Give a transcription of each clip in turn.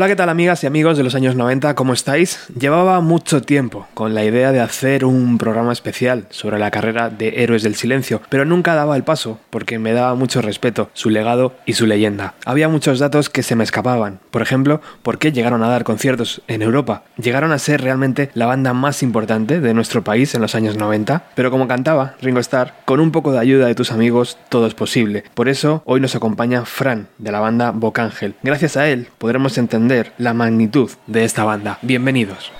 Hola, ¿qué tal amigas y amigos de los años 90? ¿Cómo estáis? Llevaba mucho tiempo con la idea de hacer un programa especial sobre la carrera de Héroes del Silencio, pero nunca daba el paso porque me daba mucho respeto su legado y su leyenda. Había muchos datos que se me escapaban. Por ejemplo, por qué llegaron a dar conciertos en Europa. Llegaron a ser realmente la banda más importante de nuestro país en los años 90, pero como cantaba Ringo Starr, con un poco de ayuda de tus amigos todo es posible. Por eso hoy nos acompaña Fran de la banda Bocángel. Gracias a él podremos entender la magnitud de esta banda. Bienvenidos.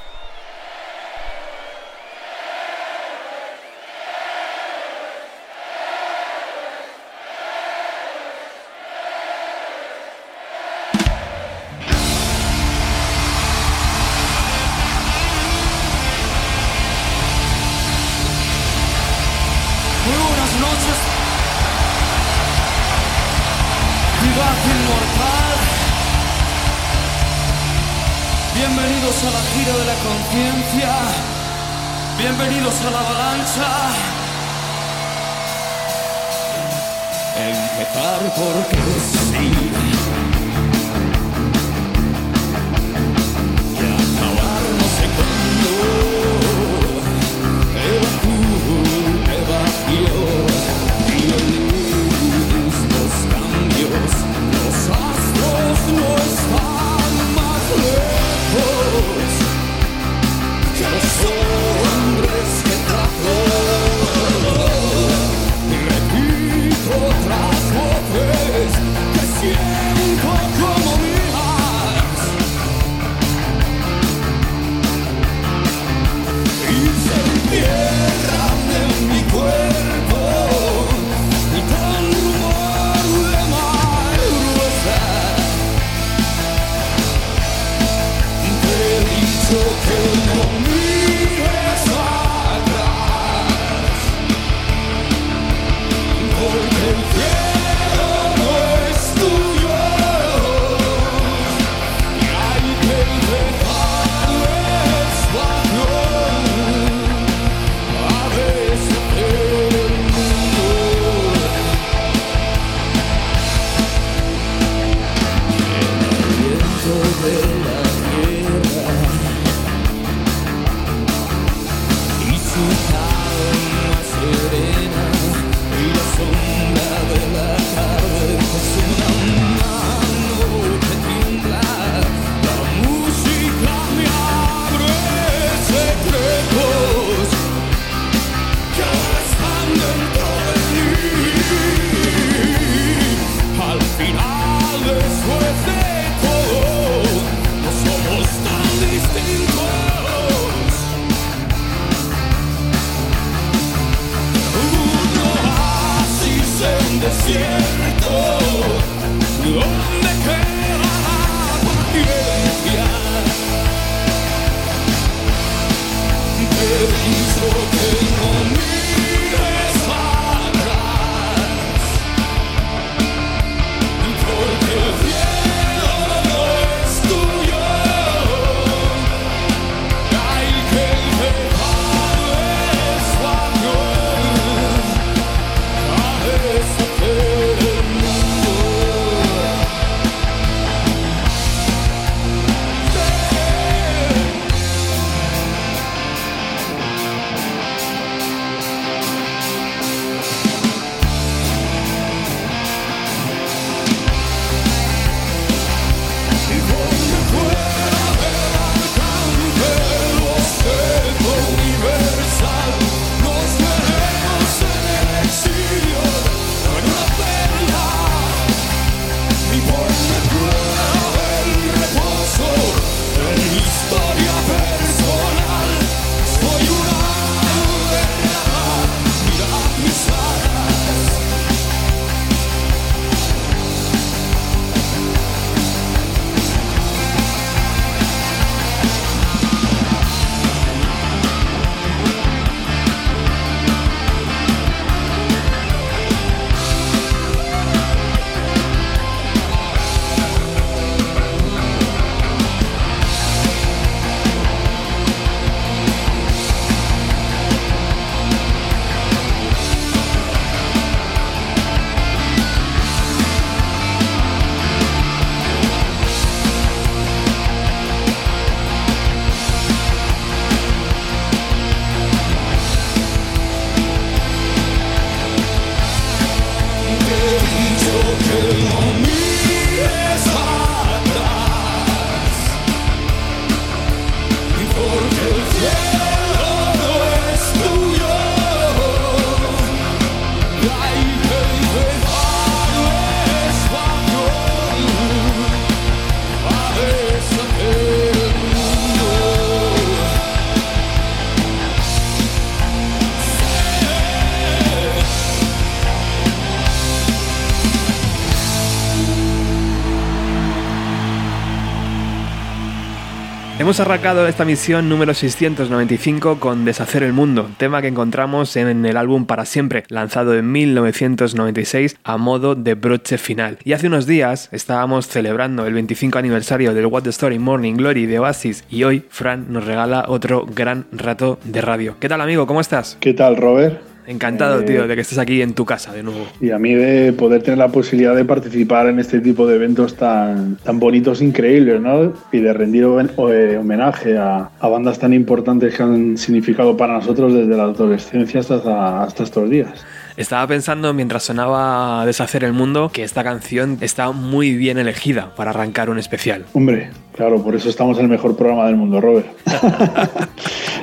Hemos arrancado esta misión número 695 con Deshacer el Mundo, tema que encontramos en el álbum Para Siempre, lanzado en 1996 a modo de broche final. Y hace unos días estábamos celebrando el 25 aniversario del What the Story Morning Glory de Oasis y hoy Fran nos regala otro gran rato de radio. ¿Qué tal amigo? ¿Cómo estás? ¿Qué tal Robert? Encantado, eh, tío, de que estés aquí en tu casa de nuevo. Y a mí de poder tener la posibilidad de participar en este tipo de eventos tan, tan bonitos, increíbles, ¿no? Y de rendir eh, homenaje a, bandas tan importantes que han significado para nosotros desde la adolescencia hasta, hasta estos días. Estaba pensando mientras sonaba Deshacer el Mundo que esta canción está muy bien elegida para arrancar un especial. Hombre, claro, por eso estamos en el mejor programa del mundo, Robert.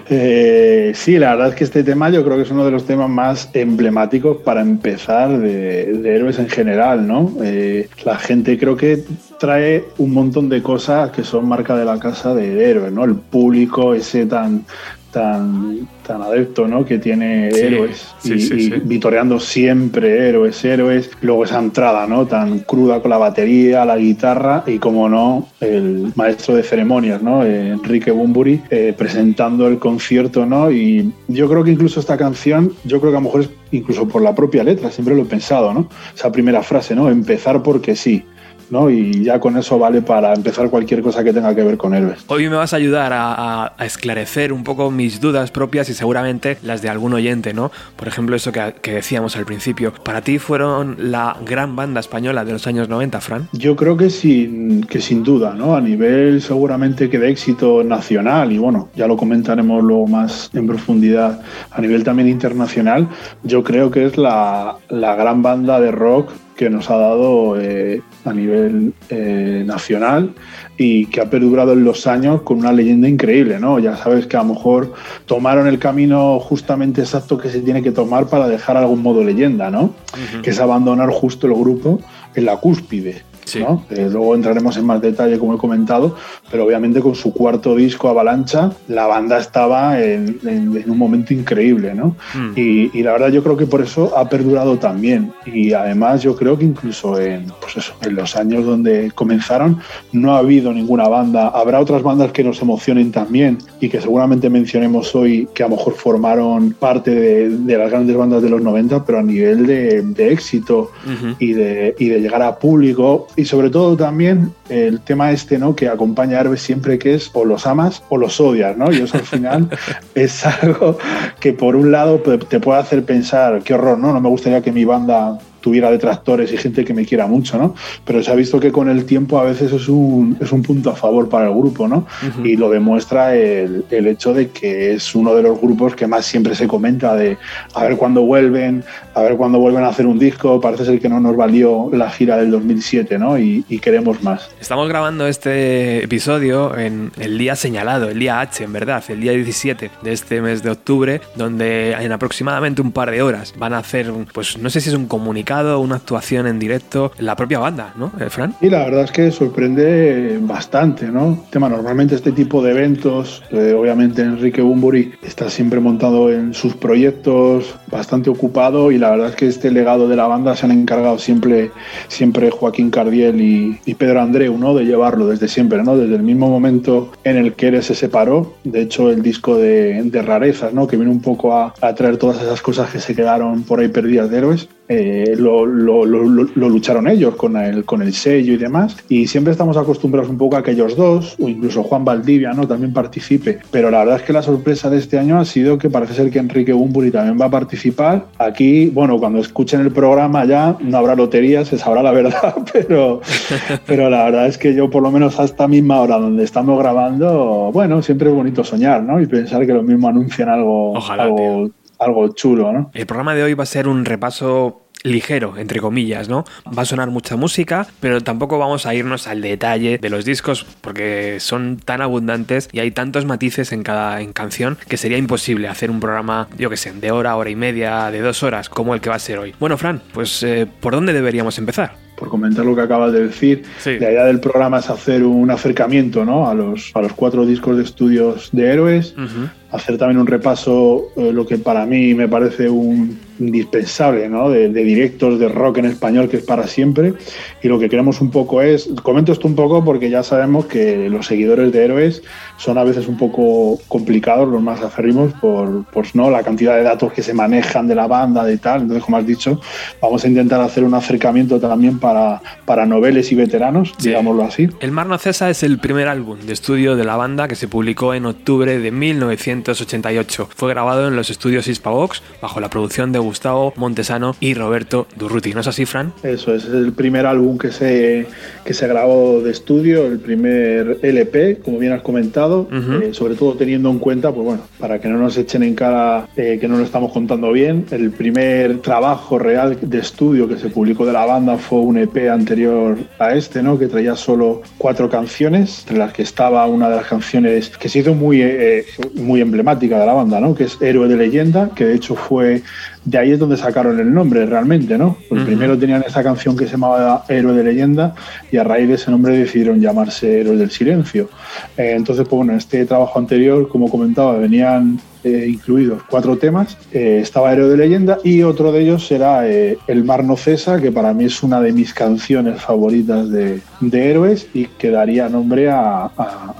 Eh, sí, la verdad es que este tema yo creo que es uno de los temas más emblemáticos para empezar de, héroes en general, ¿no? Eh, la gente creo que trae un montón de cosas que son marca de la casa de héroes, ¿no? El público ese tan tan, tan adepto, ¿no? Que tiene héroes y, vitoreando siempre héroes, héroes. Luego esa entrada, ¿no? Tan cruda con la batería, la guitarra y, como no, el maestro de ceremonias, ¿no? Enrique Bumburi, eh, presentando el concierto, ¿no? Y yo creo que incluso esta canción, yo creo que a lo mejor es incluso por la propia letra, siempre lo he pensado, ¿no? Esa primera frase, ¿no? Empezar porque sí. ¿No? Y ya con eso vale para empezar cualquier cosa que tenga que ver con héroes. Hoy me vas a ayudar a, esclarecer un poco mis dudas propias y seguramente las de algún oyente, ¿no? Por ejemplo, eso que, decíamos al principio. ¿Para ti fueron la gran banda española de los años 90, Fran? Yo creo que sin, que sin duda, ¿no? A nivel seguramente que de éxito nacional y bueno, ya lo comentaremos luego más en profundidad, a nivel también internacional, yo creo que es la, la gran banda de rock que nos ha dado eh, a nivel eh, nacional y que ha perdurado en los años con una leyenda increíble, ¿no? Ya sabes que a lo mejor tomaron el camino justamente exacto que se tiene que tomar para dejar algún modo leyenda, ¿no? Que es abandonar justo el grupo en la cúspide. Eh, luego entraremos en más detalle, como he comentado, pero obviamente con su cuarto disco, Avalancha, la banda estaba en, un momento increíble, ¿no? Mm. Y, la verdad yo creo que por eso ha perdurado también. Y además yo creo que incluso en, pues eso, en los años donde comenzaron no ha habido ninguna banda. Habrá otras bandas que nos emocionen también y que seguramente mencionemos hoy que a lo mejor formaron parte de, las grandes bandas de los 90, pero a nivel de, éxito y, de, y de llegar a público y sobre todo también el tema este, ¿no? Que acompaña a Herbe siempre que es o los amas o los odias, ¿no? Y eso al final es algo que por un lado te puede hacer pensar, qué horror, ¿no? No me gustaría que mi banda tuviera detractores y gente que me quiera mucho, ¿no? Pero se ha visto que con el tiempo a veces es un, es un punto a favor para el grupo, ¿no? Y lo demuestra el, el, hecho de que es uno de los grupos que más siempre se comenta de a ver cuándo vuelven, a ver cuándo vuelven a hacer un disco, parece ser que no nos valió la gira del 2007, ¿no? Y, y queremos más. Estamos grabando este episodio en el día señalado, el día H, en verdad, el día 17 de este mes de octubre, donde en aproximadamente un par de horas van a hacer, pues no sé si es un comunicado, una actuación en directo, la propia banda, ¿no, eh, Fran? Y la verdad es que sorprende bastante, ¿no? Tema, normalmente este tipo de eventos, eh, obviamente Enrique Bumburi está siempre montado en sus proyectos, bastante ocupado y la verdad es que este legado de la banda se han encargado siempre, siempre Joaquín Cardiel y, Pedro Andreu, ¿no? De llevarlo desde siempre, ¿no? Desde el mismo momento en el que Eres se separó, de hecho el disco de, rarezas, ¿no? Que viene un poco a, a traer todas esas cosas que se quedaron por ahí perdidas de héroes, eh, lo, lo, lo, lucharon ellos con el, con el sello y demás. Y siempre estamos acostumbrados un poco a que ellos dos, o incluso Juan Valdivia, ¿no? también participe. Pero la verdad es que la sorpresa de este año ha sido que parece ser que Enrique Bumburi también va a participar. Aquí, bueno, cuando escuchen el programa ya no habrá lotería, se sabrá la verdad, pero, pero la verdad es que yo por lo menos hasta misma hora donde estamos grabando, bueno, siempre es bonito soñar, ¿no? Y pensar que lo mismo anuncian algo, algo algo chulo, ¿no? El programa de hoy va a ser un repaso ligero, entre comillas, ¿no? Va a sonar mucha música, pero tampoco vamos a irnos al detalle de los discos porque son tan abundantes y hay tantos matices en cada canción que sería imposible hacer un programa, yo que sé, de hora, hora y media, de dos horas, como el que va a ser hoy. Bueno, Fran, pues eh, ¿por dónde deberíamos empezar? Por comentar lo que acabas de decir, la idea del programa es hacer un acercamiento ¿no? a, los, a los cuatro discos de estudios de héroes, hacer también un repaso, eh, lo que para mí me parece un indispensable, ¿no? De, directos de rock en español que es para siempre. Y lo que queremos un poco es, comento esto un poco porque ya sabemos que los seguidores de héroes son a veces un poco complicados, los más aferrimos, por, ¿no? la cantidad de datos que se manejan de la banda, de tal. Entonces, como has dicho, vamos a intentar hacer un acercamiento también para, para noveles y veteranos, digámoslo así. El Mar No Cesa es el primer álbum de estudio de la banda que se publicó en octubre de 1988. Fue grabado en los estudios Hispavox bajo la producción de Gustavo Montesano y Roberto Durruti. ¿No es así, Fran? Eso es, el primer álbum que se, que se grabó de estudio, el primer LP, como bien has comentado, eh, sobre todo teniendo en cuenta, pues bueno, para que no nos echen en cara eh, que no lo estamos contando bien, el primer trabajo real de estudio que se publicó de la banda fue un EP anterior a este, ¿no? Que traía solo cuatro canciones, entre las que estaba una de las canciones que se hizo muy, eh, muy emblemática de la banda, ¿no? Que es Héroe de Leyenda, que de hecho fue de ahí es donde sacaron el nombre realmente, ¿no? Pues primero tenían esa canción que se llamaba Héroe de Leyenda y a raíz de ese nombre decidieron llamarse Héroe del Silencio. Eh, entonces, pues bueno, en este trabajo anterior, como comentaba, venían eh, incluidos cuatro temas. Eh, estaba Héroe de Leyenda y otro de ellos será El Mar No Cesa, que para mí es una de mis canciones favoritas de, héroes y que daría nombre a,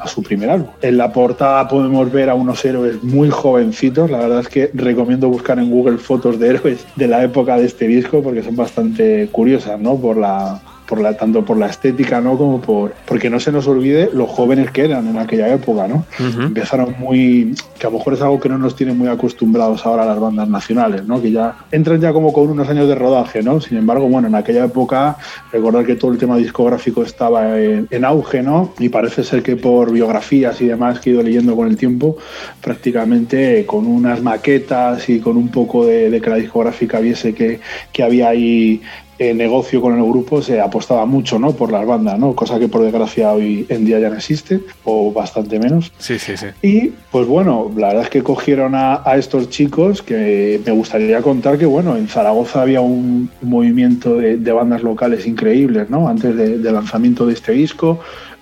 su primer álbum. En la portada podemos ver a unos héroes muy jovencitos. La verdad es que recomiendo buscar en Google fotos de héroes de la época de este disco porque son bastante curiosas, ¿no? Por la por la, tanto por la estética, ¿no? Como por. Porque no se nos olvide los jóvenes que eran en aquella época, ¿no? Empezaron muy. que a lo mejor es algo que no nos tiene muy acostumbrados ahora las bandas nacionales, ¿no? Que ya entran ya como con unos años de rodaje, ¿no? Sin embargo, bueno, en aquella época, recordar que todo el tema discográfico estaba en, auge, ¿no? Y parece ser que por biografías y demás que he ido leyendo con el tiempo, prácticamente con unas maquetas y con un poco de, de que la discográfica viese que, que había ahí negocio con el grupo se apostaba mucho ¿no? por las bandas, ¿no? cosa que por desgracia hoy en día ya no existe, o bastante menos. Sí, sí, sí. Y pues bueno, la verdad es que cogieron a, estos chicos que me gustaría contar que bueno, en Zaragoza había un movimiento de, bandas locales increíbles, ¿no? Antes del lanzamiento de este disco.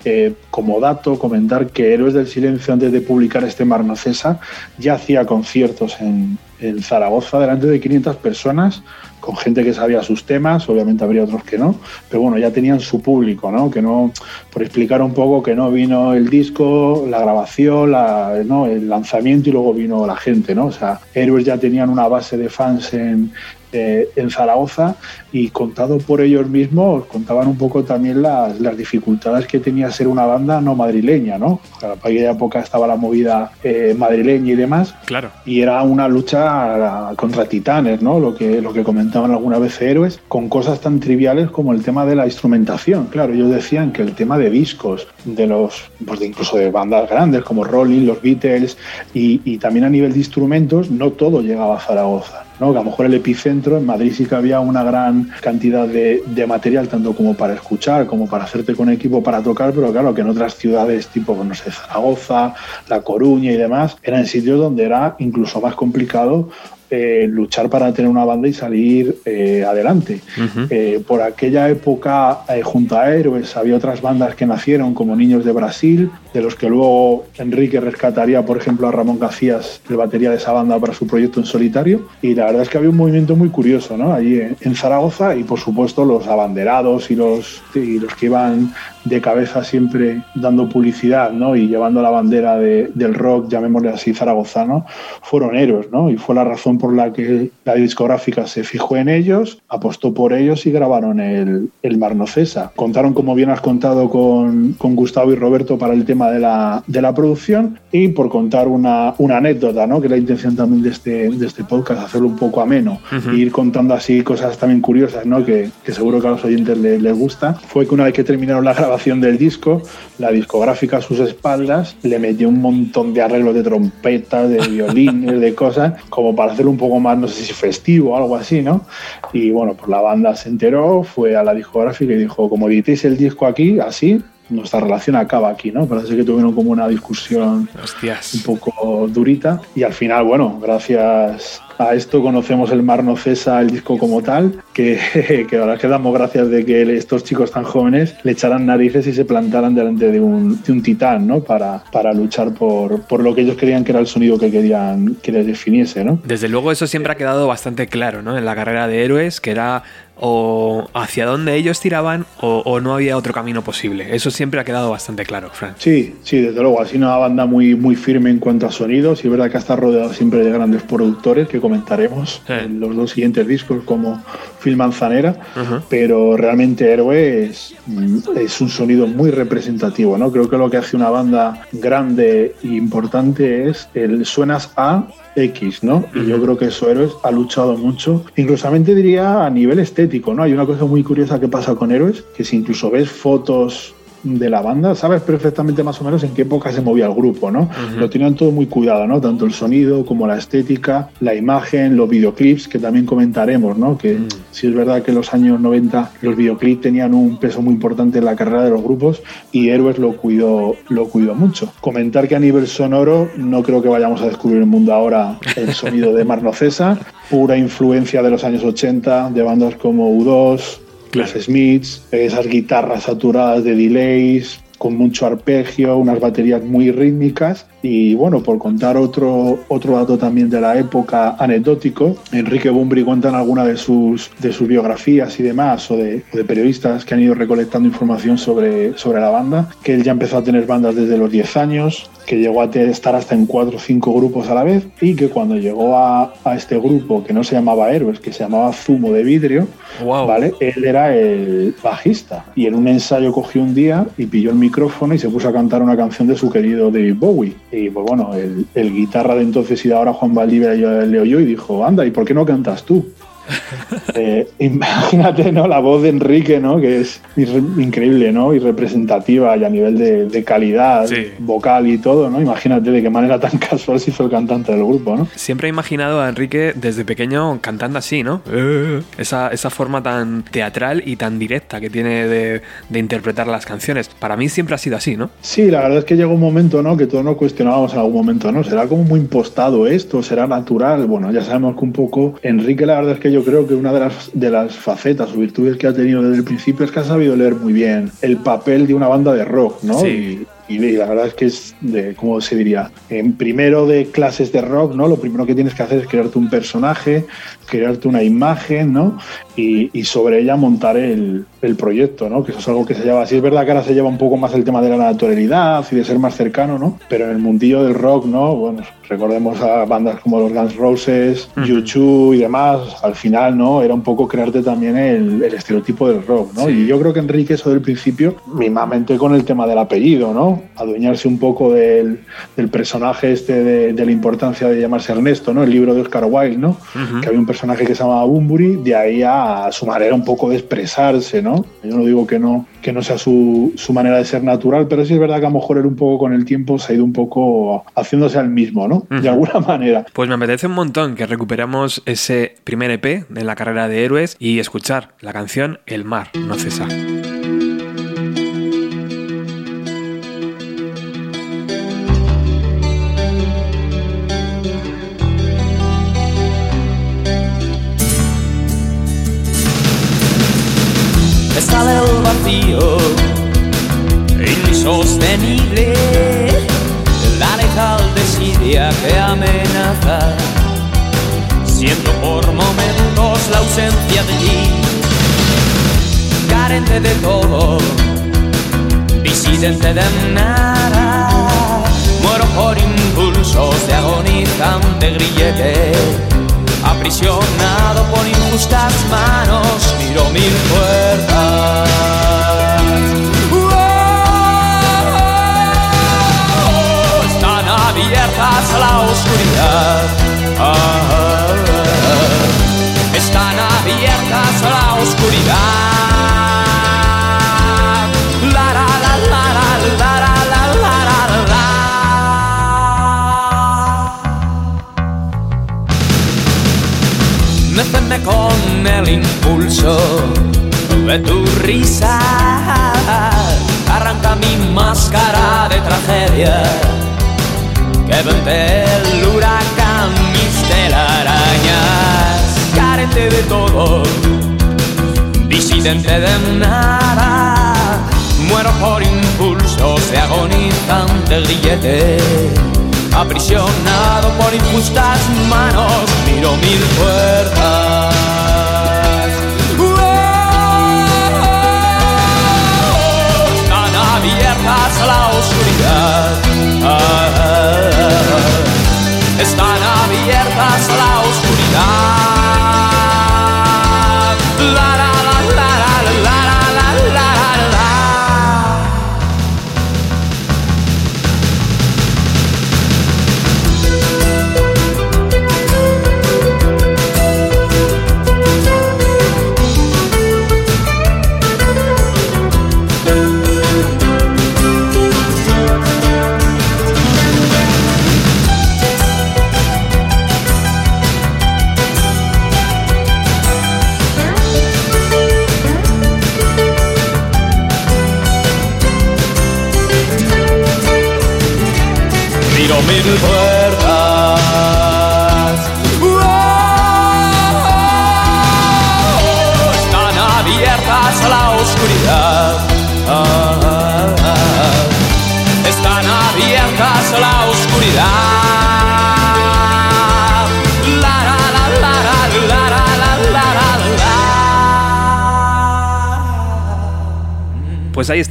Eh, como dato, comentar que Héroes del Silencio, antes de publicar este Marnocesa, ya hacía conciertos en, en Zaragoza delante de 500 personas con gente que sabía sus temas, obviamente habría otros que no, pero bueno, ya tenían su público, ¿no? Que no, por explicar un poco que no vino el disco, la grabación, la, el lanzamiento y luego vino la gente, ¿no? O sea, Héroes ya tenían una base de fans en, eh, en Zaragoza y contado por ellos mismos contaban un poco también las, dificultades que tenía ser una banda no madrileña, ¿no? Para aquella época estaba la movida eh, madrileña y demás. Claro. Y era una lucha contra titanes, ¿no? Lo que, lo que comentaban alguna vez héroes, con cosas tan triviales como el tema de la instrumentación. Claro, ellos decían que el tema de discos, de los, pues incluso de bandas grandes como Rolling, los Beatles, y, y también a nivel de instrumentos, no todo llegaba a Zaragoza. Que a lo mejor el epicentro, en Madrid sí que había una gran cantidad de, material, tanto como para escuchar, como para hacerte con equipo para tocar, pero claro, que en otras ciudades tipo, no sé, Zaragoza, La Coruña y demás, eran sitios donde era incluso más complicado eh, luchar para tener una banda y salir eh, adelante. Eh, por aquella época, junto a Héroes, había otras bandas que nacieron, como Niños de Brasil, de los que luego Enrique rescataría, por ejemplo, a Ramón Gacías, el batería de esa banda, para su proyecto en solitario. Y la verdad es que había un movimiento muy curioso ¿no? allí en, Zaragoza y, por supuesto, los abanderados y los, y los que iban de cabeza siempre dando publicidad ¿no? y llevando la bandera del rock, llamémosle así, zaragozano, fueron héroes. ¿no? Y fue la razón por la que la discográfica se fijó en ellos, apostó por ellos y grabaron el, el Mar Cesa. Contaron, como bien has contado, con, con, Gustavo y Roberto para el tema de la, de la producción y por contar una, una anécdota, ¿no? que la intención también de este, de este podcast, hacerlo un poco ameno e ir contando así cosas también curiosas ¿no? que, que seguro que a los oyentes les, les gusta, fue que una vez que terminaron la grabación, del disco, la discográfica a sus espaldas le metió un montón de arreglos de trompetas, de violines, de cosas, como para hacerlo un poco más, no sé si festivo o algo así, ¿no? Y bueno, pues la banda se enteró, fue a la discográfica y dijo, como editéis el disco aquí, así, nuestra relación acaba aquí, ¿no? Parece que tuvieron como una discusión un poco durita y al final, bueno, gracias A esto conocemos el Mar no cesa, el disco como tal, que, que ahora que damos gracias de que estos chicos tan jóvenes le echaran narices y se plantaran delante de un, de un titán, ¿no? Para, para luchar por, por lo que ellos querían que era el sonido que querían que les definiese, ¿no? Desde luego eso siempre ha quedado bastante claro, ¿no? En la carrera de héroes, que era o hacia dónde ellos tiraban o, no había otro camino posible. Eso siempre ha quedado bastante claro, Frank. Sí, sí, desde luego. Así una banda muy, muy firme en cuanto a sonidos y es verdad que está rodeado siempre de grandes productores que comentaremos en los dos siguientes discos como Phil Manzanera, pero realmente Héroe es, es, un sonido muy representativo, ¿no? Creo que lo que hace una banda grande e importante es el suenas a X, ¿no? Y yo creo que eso Héroes ha luchado mucho, inclusamente diría a nivel estético, ¿no? Hay una cosa muy curiosa que pasa con Héroes, que si incluso ves fotos de la banda, sabes perfectamente más o menos en qué época se movía el grupo, ¿no? Lo tenían todo muy cuidado, ¿no? Tanto el sonido como la estética, la imagen, los videoclips, que también comentaremos, ¿no? Que mm. sí es verdad que en los años 90 los videoclips tenían un peso muy importante en la carrera de los grupos y Héroes lo cuidó, lo cuidó mucho. Comentar que a nivel sonoro no creo que vayamos a descubrir el mundo ahora el sonido de Marno César, pura influencia de los años 80, de bandas como U2, los Smiths, esas guitarras saturadas de delays, con mucho arpegio, unas baterías muy rítmicas. Y bueno, por contar otro, otro dato también de la época anecdótico, Enrique Bumbri cuenta en alguna de sus, de sus biografías y demás, o de, de, periodistas que han ido recolectando información sobre, sobre la banda, que él ya empezó a tener bandas desde los 10 años, que llegó a estar hasta en cuatro o cinco grupos a la vez y que cuando llegó a, a este grupo que no se llamaba Héroes, que se llamaba Zumo de Vidrio, ¿vale? él era el bajista y en un ensayo cogió un día y pilló el micrófono y se puso a cantar una canción de su querido David Bowie. Y pues bueno, el, el guitarra de entonces y de ahora Juan Valdivia le oyó y dijo, anda, ¿y por qué no cantas tú? Eh, imagínate, ¿no? La voz de Enrique, ¿no? Que es increíble, ¿no? Y representativa y a nivel de, calidad vocal y todo, ¿no? Imagínate de qué manera tan casual se hizo el cantante del grupo, ¿no? Siempre he imaginado a Enrique desde pequeño cantando así, ¿no? Eh. Esa, esa forma tan teatral y tan directa que tiene de, de, interpretar las canciones. Para mí siempre ha sido así, ¿no? Sí, la verdad es que llegó un momento, ¿no? Que todos nos cuestionábamos en algún momento, ¿no? ¿Será como muy impostado esto? ¿Será natural? Bueno, ya sabemos que un poco Enrique la verdad es que yo creo que una de las, de las facetas o virtudes que ha tenido desde el principio es que ha sabido leer muy bien el papel de una banda de rock, ¿no? Sí. Y, la verdad es que es de, ¿cómo se diría? En primero de clases de rock, ¿no? Lo primero que tienes que hacer es crearte un personaje, crearte una imagen, ¿no? Y, y sobre ella montar el, el, proyecto, ¿no? Que eso es algo que se lleva así. Es verdad que ahora se lleva un poco más el tema de la naturalidad y de ser más cercano, ¿no? Pero en el mundillo del rock, ¿no? Bueno, recordemos a bandas como los Guns Roses, YouTube y demás, al final, ¿no? Era un poco crearte también el, el estereotipo del rock, ¿no? Y yo creo que Enrique eso del principio, mismamente con el tema del apellido, ¿no? Adueñarse un poco del, del personaje este de, de, la importancia de llamarse Ernesto, ¿no? El libro de Oscar Wilde, ¿no? Que había un personaje que se llamaba Bumburi, de ahí a su manera un poco de expresarse, ¿no? Yo no digo que no, que no sea su, su manera de ser natural, pero sí es verdad que a lo mejor él un poco con el tiempo se ha ido un poco haciéndose al mismo, ¿no? De alguna manera. Pues me apetece un montón que recuperamos ese primer EP de la carrera de héroes y escuchar la canción El mar no cesa. Que amenaza, siendo por momentos la ausencia de ti, carente de todo, disidente de nada, muero por impulsos de agonizante grillete aprisionado por injustas manos, miro mil puertas. Abiertas a la oscuridad. están abiertas a la oscuridad. La la la la la la la. con el impulso de tu risa. Arranca mi máscara de tragedia que vente el huracán, mis telarañas. todo, disidente de nada, muero por impulsos de agonizante grillete, aprisionado por injustas manos, miro mil puertas. Abiertas a la oscuridad. Están abiertas a la oscuridad.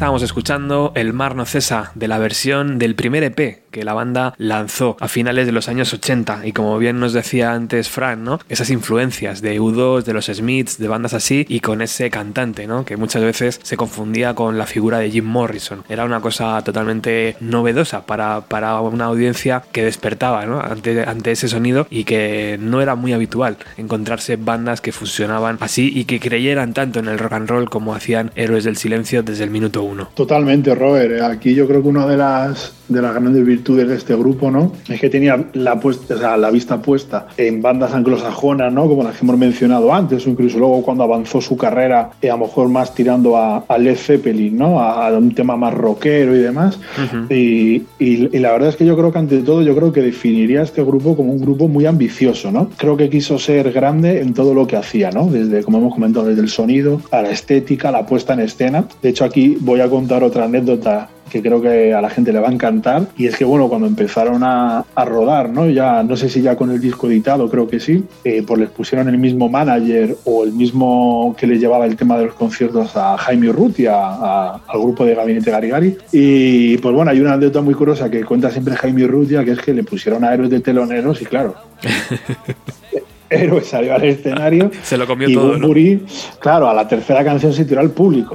Estábamos escuchando El Mar no cesa de la versión del primer EP que la banda lanzó a finales de los años 80 y como bien nos decía antes Fran, ¿no? Esas influencias de U2, de los Smiths, de bandas así y con ese cantante, ¿no? Que muchas veces se confundía con la figura de Jim Morrison. Era una cosa totalmente novedosa para, para una audiencia que despertaba, ¿no? Ante, ante ese sonido y que no era muy habitual encontrarse bandas que fusionaban así y que creyeran tanto en el rock and roll como hacían Héroes del Silencio desde el minuto uno. Totalmente, Robert. Aquí yo creo que una de las de las grandes virtudes de este grupo, ¿no? Es que tenía la, puesta, o sea, la vista puesta en bandas anglosajonas, ¿no? Como las que hemos mencionado antes, o incluso luego cuando avanzó su carrera, eh, a lo mejor más tirando a, a Led Zeppelin, ¿no? A, a, un tema más rockero y demás. Uh -huh. y, y, y, la verdad es que yo creo que ante todo, yo creo que definiría a este grupo como un grupo muy ambicioso, ¿no? Creo que quiso ser grande en todo lo que hacía, ¿no? Desde, como hemos comentado, desde el sonido, a la estética, a la puesta en escena. De hecho, aquí voy a contar otra anécdota que creo que a la gente le va a encantar. Y es que, bueno, cuando empezaron a, a rodar, ¿no? Ya, no sé si ya con el disco editado, creo que sí, eh, pues les pusieron el mismo manager o el mismo que les llevaba el tema de los conciertos a Jaime Urrutia, a, al grupo de Gabinete Garigari. Y pues bueno, hay una anécdota muy curiosa que cuenta siempre Jaime Urrutia, que es que le pusieron a héroes de teloneros y claro. héroe salió al escenario. Se lo comió y todo. Bumburi, ¿no? claro, a la tercera canción se tiró al público.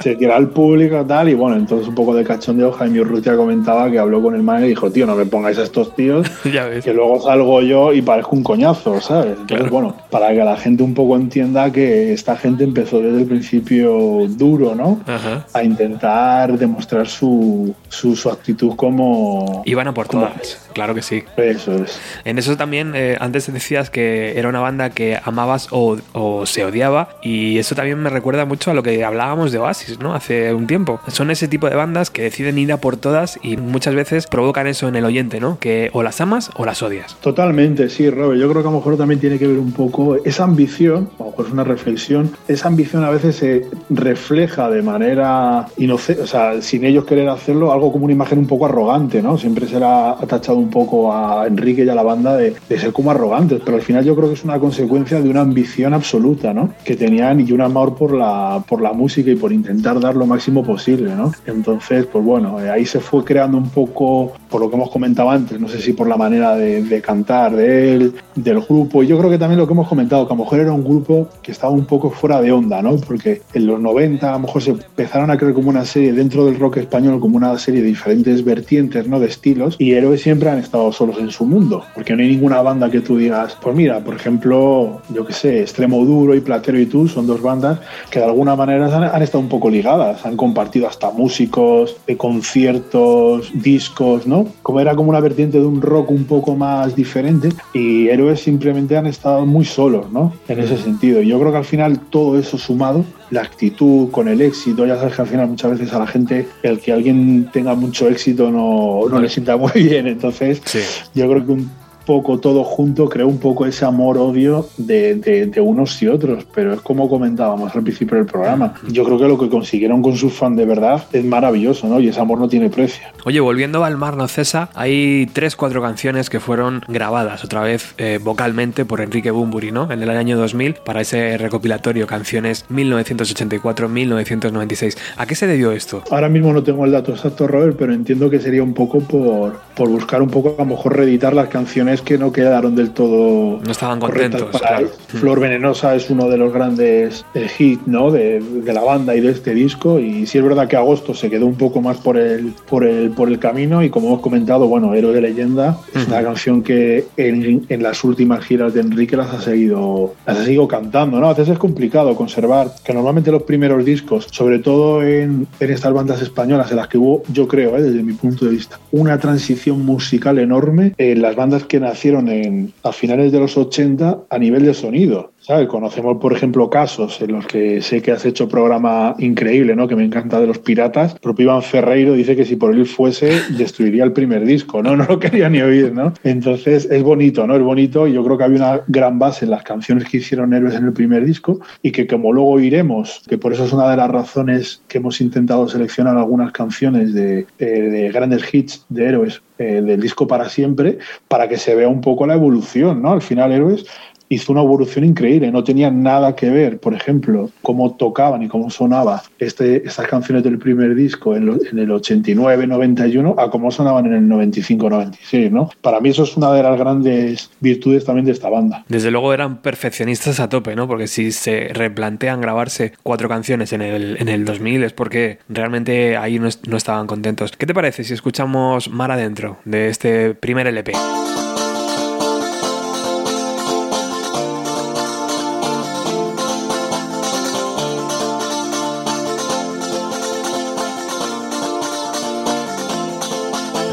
Se tiró al público tal y bueno, entonces un poco de cachondeo Jaime Urrutia comentaba que habló con el manager y dijo, tío, no me pongáis a estos tíos que luego salgo yo y parezco un coñazo, ¿sabes? Entonces claro. bueno, para que la gente un poco entienda que esta gente empezó desde el principio duro, ¿no? Ajá. A intentar demostrar su, su, su, actitud como... Iban a por todas, claro que sí. Eso es. En eso también, eh, antes decías que era una banda que amabas o, o se odiaba y eso también me recuerda mucho a lo que hablábamos de Oasis, ¿no? Hace un tiempo. Son ese tipo de bandas que deciden ir a por todas y muchas veces provocan eso en el oyente, ¿no? Que o las amas o las odias. Totalmente, sí, Robert. Yo creo que a lo mejor también tiene que ver un poco esa ambición, a lo mejor es una reflexión, esa ambición a veces se refleja de manera inocente, o sea, sin ellos querer hacerlo, algo como una imagen un poco arrogante, ¿no? Siempre se le ha tachado un poco a Enrique y a la banda de, de ser como arrogantes, pero al final yo creo que es una consecuencia de una ambición absoluta, ¿no? Que tenían y un amor por la, por la música y por intentar dar lo máximo posible, ¿no? Entonces, pues bueno, eh, ahí se fue creando un poco, por lo que hemos comentado antes, no sé si por la manera de, de, cantar de él, del grupo, y yo creo que también lo que hemos comentado, que a lo mejor era un grupo que estaba un poco fuera de onda, ¿no? Porque en los 90 a lo mejor se empezaron a crear como una serie dentro del rock español, como una serie de diferentes vertientes, ¿no? De estilos, y Héroes siempre han estado solos en su mundo, porque no hay ninguna banda que tú digas, pues mira, por ejemplo, yo qué sé, Extremo Duro y Platero y tú son dos bandas que de alguna manera han, han estado un poco ligadas, han compartido hasta músicos, de conciertos, discos, ¿no? Como era como una vertiente de un rock un poco más diferente y Héroes simplemente han estado muy solos, ¿no? En ese sentido. Yo creo que al final todo eso sumado, la actitud con el éxito, ya sabes que al final muchas veces a la gente el que alguien tenga mucho éxito no, no le sienta muy bien, entonces sí. yo creo que un poco todo junto creó un poco ese amor-odio de, de, unos y otros, pero es como comentábamos al principio del programa. Yo creo que lo que consiguieron con sus fans de verdad es maravilloso, ¿no? Y ese amor no tiene precio. Oye, volviendo al Mar No Cesa, hay tres, cuatro canciones que fueron grabadas otra vez eh, vocalmente por Enrique Bumburi, ¿no? En el año 2000 para ese recopilatorio Canciones 1984-1996. ¿A qué se debió esto? Ahora mismo no tengo el dato exacto, Robert, pero entiendo que sería un poco por, por buscar un poco, a lo mejor reeditar las canciones que no quedaron del todo. No estaban contentos. Claro. Flor Venenosa es uno de los grandes eh, hits ¿no? De, de, la banda y de este disco. Y sí es verdad que Agosto se quedó un poco más por el, por el, por el camino. Y como hemos comentado, bueno, Héroe de Leyenda es una canción que en, en, las últimas giras de Enrique las ha seguido, las ha seguido cantando. ¿no? A veces es complicado conservar que normalmente los primeros discos, sobre todo en, en estas bandas españolas en las que hubo, yo creo, ¿eh? desde mi punto de vista, una transición musical enorme en las bandas que nacieron en, a finales de los 80 a nivel de sonido. ¿Sabes? Conocemos, por ejemplo, casos en los que sé que has hecho programa increíble, ¿no? Que me encanta de los piratas. Propio Iván Ferreiro dice que si por él fuese, destruiría el primer disco, ¿no? No lo quería ni oír, ¿no? Entonces es bonito, ¿no? Es bonito y yo creo que había una gran base en las canciones que hicieron héroes en el primer disco y que como luego iremos, que por eso es una de las razones que hemos intentado seleccionar algunas canciones de, eh, de grandes hits de héroes eh, del disco para siempre, para que se vea un poco la evolución, ¿no? Al final héroes hizo una evolución increíble. No tenía nada que ver, por ejemplo, cómo tocaban y cómo sonaba este, estas canciones del primer disco en, el 89-91 a cómo sonaban en el 95-96, ¿no? Para mí eso es una de las grandes virtudes también de esta banda. Desde luego eran perfeccionistas a tope, ¿no? Porque si se replantean grabarse cuatro canciones en el, en el 2000 es porque realmente ahí no, no estaban contentos. ¿Qué te parece si escuchamos Mar Adentro de este primer LP?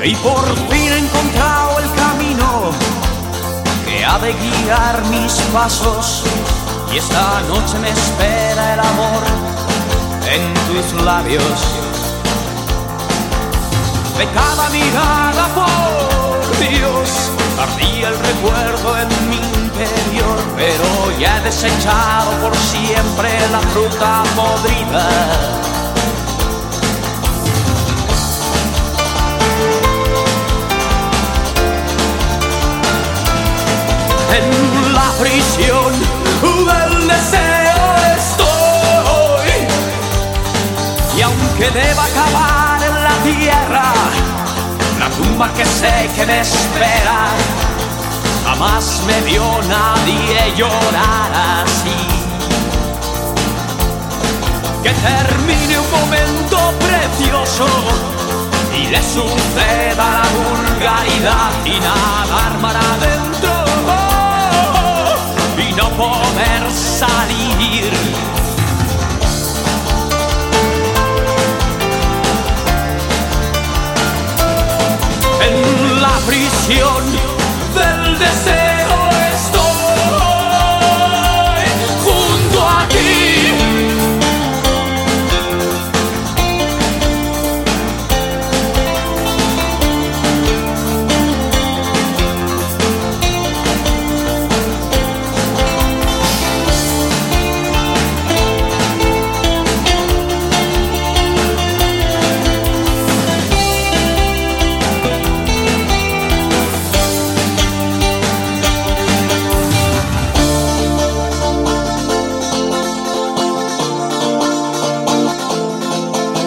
Y por fin he encontrado el camino que ha de guiar mis pasos. Y esta noche me espera el amor en tus labios. De cada mirada, por Dios, ardía el recuerdo en mi interior. Pero ya he desechado por siempre la fruta podrida en la prisión del deseo estoy. Y aunque deba acabar en la tierra, la tumba que sé que me espera, jamás me vio nadie llorar así. Que termine un momento precioso y le suceda la vulgaridad y adentro no poder salir. En la prisión del deseo.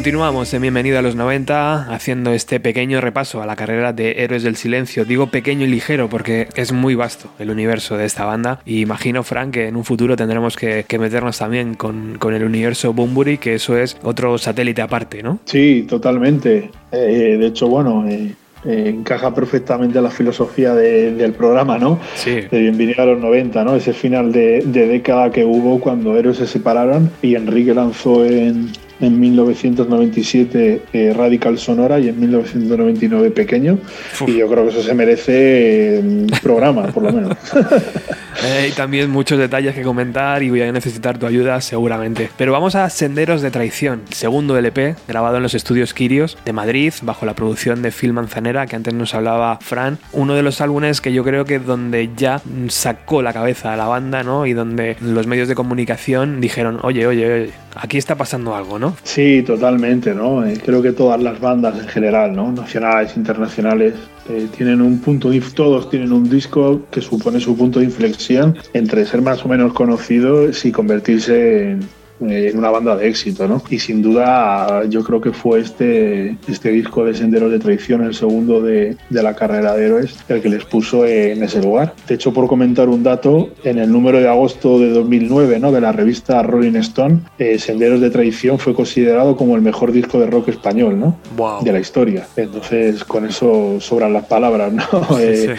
Continuamos en Bienvenido a los 90 haciendo este pequeño repaso a la carrera de Héroes del Silencio. Digo pequeño y ligero porque es muy vasto el universo de esta banda y imagino, Frank, que en un futuro tendremos que, meternos también con, el universo Bumburi, que eso es otro satélite aparte, ¿no? Sí, totalmente. Eh, de hecho, bueno, eh, eh, encaja perfectamente a la filosofía del programa, ¿no? Sí. De Bienvenido a los 90, ¿no? Ese final de, de década que hubo cuando Héroes se separaron y Enrique lanzó en, en 1997 eh, Radical Sonora y en 1999 Pequeño. Y yo creo que eso se merece un programa, por lo menos. Eh, y también muchos detalles que comentar y voy a necesitar tu ayuda seguramente. Pero vamos a Senderos de Traición, segundo LP, grabado en los estudios Kirios de Madrid, bajo la producción de Phil Manzanera, que antes nos hablaba Fran. Uno de los álbumes que yo creo que donde ya sacó la cabeza a la banda, ¿no? Y donde los medios de comunicación dijeron, oye, oye, oye aquí está pasando algo, ¿no? Sí, totalmente, ¿no? Eh, creo que todas las bandas en general, ¿no? Nacionales, internacionales, eh, tienen un punto, todos tienen un disco que supone su punto de inflexión entre ser más o menos conocidos y convertirse en, en una banda de éxito, ¿no? Y sin duda yo creo que fue este, este disco de Senderos de Traición, el segundo de, de, la carrera de héroes, el que les puso en ese lugar. De hecho, por comentar un dato, en el número de agosto de 2009 ¿no? de la revista Rolling Stone, eh, Senderos de Traición fue considerado como el mejor disco de rock español ¿no? de la historia. Entonces, con eso sobran las palabras. ¿no? Eh,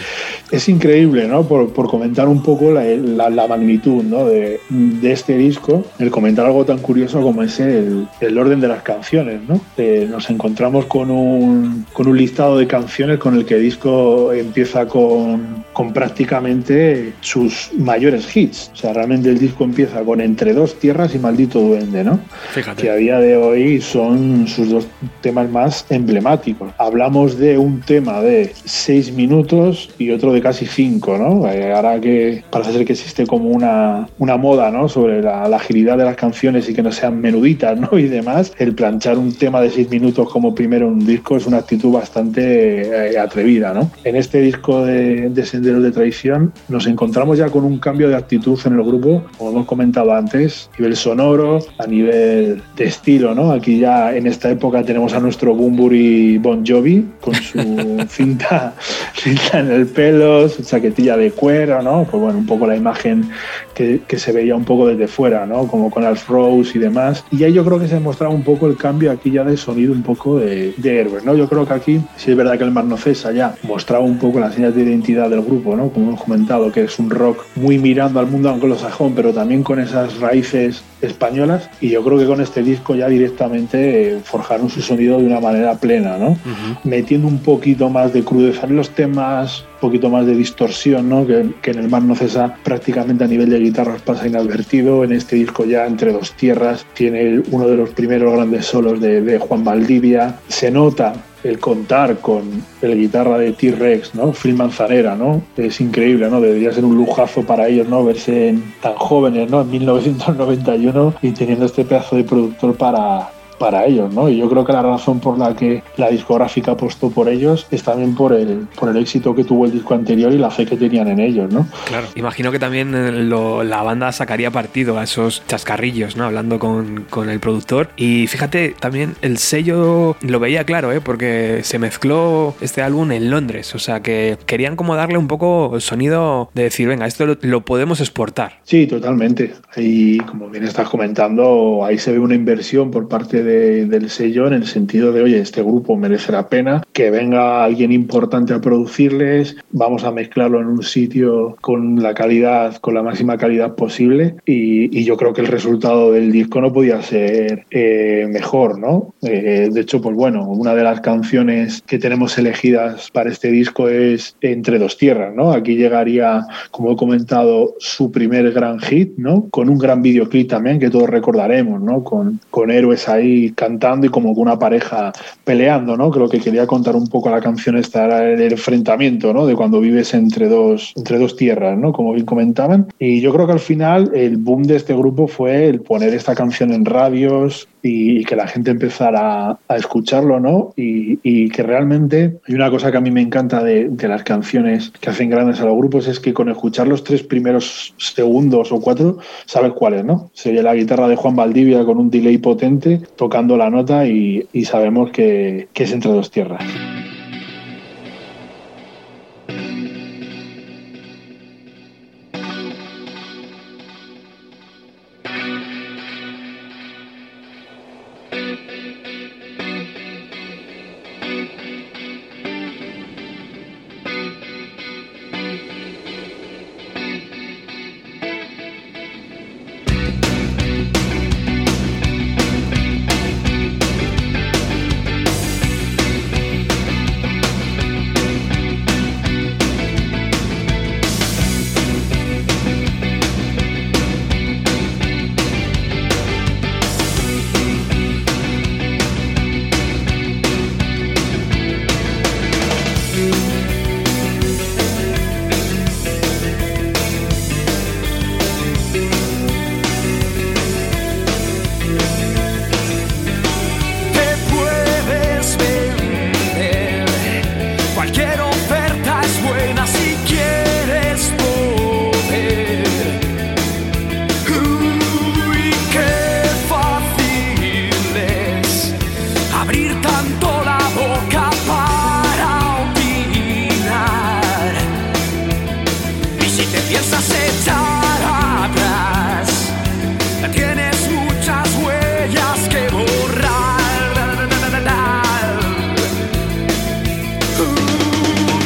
es increíble, ¿no? Por, por, comentar un poco la, la, la magnitud ¿no? de, de este disco, el comentar algo tan curioso como es el, el orden de las canciones, ¿no? Eh, nos encontramos con un, con un listado de canciones con el que el disco empieza con, con prácticamente sus mayores hits. O sea, realmente el disco empieza con Entre dos tierras y Maldito Duende, ¿no? Fíjate. Que a día de hoy son sus dos temas más emblemáticos. Hablamos de un tema de seis minutos y otro de casi cinco, ¿no? Eh, ahora que parece ser que existe como una, una moda, ¿no? Sobre la, la agilidad de las canciones y que no sean menuditas ¿no? y demás, el planchar un tema de seis minutos como primero en un disco es una actitud bastante eh, atrevida. ¿no? En este disco de, de Senderos de Traición nos encontramos ya con un cambio de actitud en el grupo, como hemos comentado antes, a nivel sonoro, a nivel de estilo. ¿no? Aquí ya en esta época tenemos a nuestro Bumburi Bon Jovi con su cinta, cinta en el pelo, su chaquetilla de cuero, ¿no? pues bueno, un poco la imagen que, que se veía un poco desde fuera, ¿no? como con Alf Rose y demás. Y ahí yo creo que se mostraba un poco el cambio aquí ya de sonido un poco de, de héroes, ¿no? Yo creo que aquí, sí es verdad que el Mar no cesa ya, mostraba un poco las señas de identidad del grupo, ¿no? Como hemos comentado, que es un rock muy mirando al mundo anglosajón, pero también con esas raíces españolas. Y yo creo que con este disco ya directamente eh, forjaron su sonido de una manera plena, ¿no? Uh -huh. Metiendo un poquito más de crudeza en los temas, un poquito más de distorsión, ¿no? Que, que en el Mar no cesa prácticamente a nivel de guitarras pasa inadvertido. En este disco ya entre dos tierras tiene uno de los primeros grandes solos de, de Juan Valdivia. Se nota el contar con el guitarra de T-Rex, ¿no? Phil Manzanera, ¿no? Es increíble, ¿no? Debería ser un lujazo para ellos, ¿no? Verse en, tan jóvenes, ¿no? En 1991 y teniendo este pedazo de productor para, para ellos, ¿no? Y yo creo que la razón por la que la discográfica apostó por ellos es también por el, por el éxito que tuvo el disco anterior y la fe que tenían en ellos, ¿no? Claro. Imagino que también eh, lo, la banda sacaría partido a esos chascarrillos, ¿no? Hablando con, con, el productor. Y fíjate, también el sello lo veía claro, ¿eh? Porque se mezcló este álbum en Londres. O sea, que querían como darle un poco el sonido de decir, venga, esto lo, lo podemos exportar. Sí, totalmente. Y como bien estás comentando, ahí se ve una inversión por parte de de, del sello en el sentido de, oye, este grupo merece la pena, que venga alguien importante a producirles, vamos a mezclarlo en un sitio con la calidad, con la máxima calidad posible y, y yo creo que el resultado del disco no podía ser eh, mejor, ¿no? Eh, de hecho, pues bueno, una de las canciones que tenemos elegidas para este disco es Entre dos tierras, ¿no? Aquí llegaría, como he comentado, su primer gran hit, ¿no? Con un gran videoclip también que todos recordaremos, ¿no? Con, con héroes ahí cantando y como una pareja peleando, ¿no? Creo que quería contar un poco la canción esta, el enfrentamiento, ¿no? De cuando vives entre dos, entre dos tierras, ¿no? Como bien comentaban. Y yo creo que al final el boom de este grupo fue el poner esta canción en radios, y, que la gente empezara a, escucharlo, ¿no? Y, que realmente hay una cosa que a mí me encanta de, las canciones que hacen grandes a los grupos es que con escuchar los tres primeros segundos o cuatro sabes cuáles, ¿no? Sería la guitarra de Juan Valdivia con un delay potente tocando la nota y, sabemos que, que es entre dos tierras.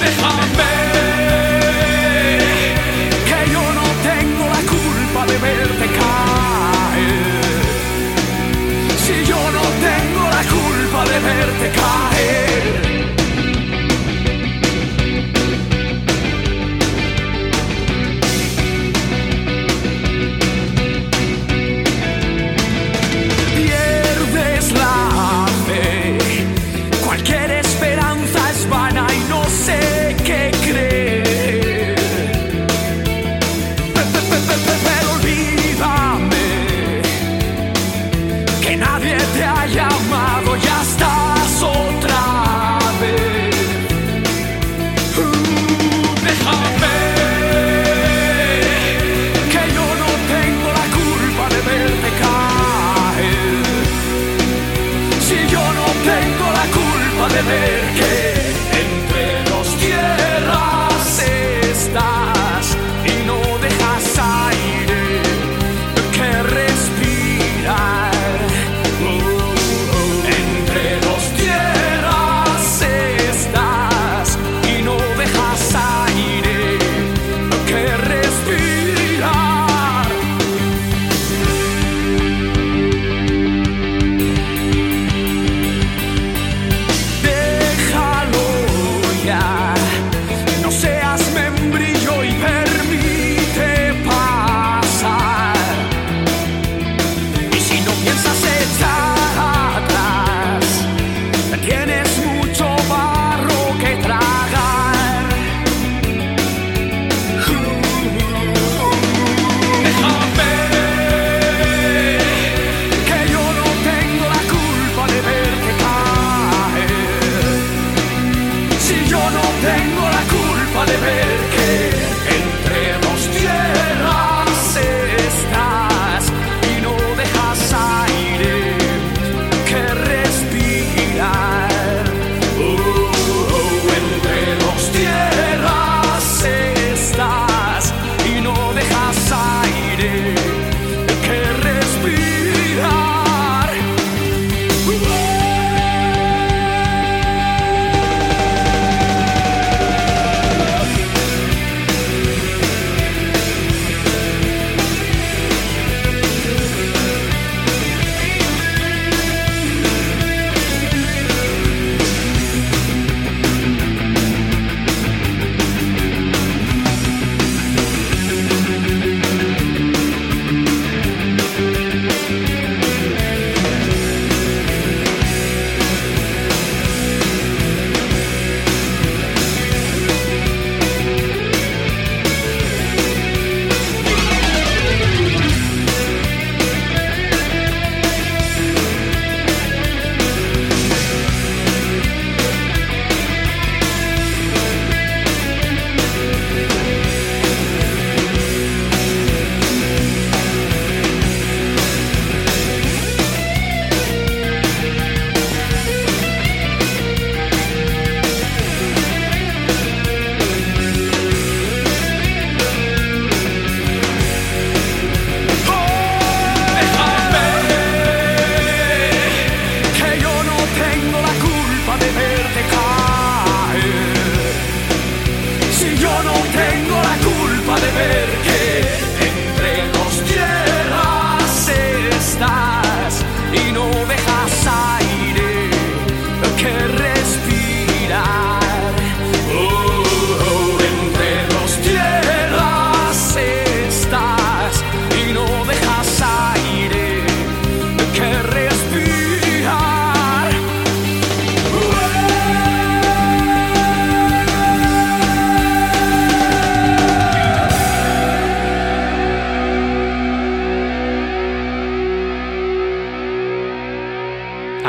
Déjame que yo no tengo la culpa de verte caer. Si yo no tengo la culpa de verte caer.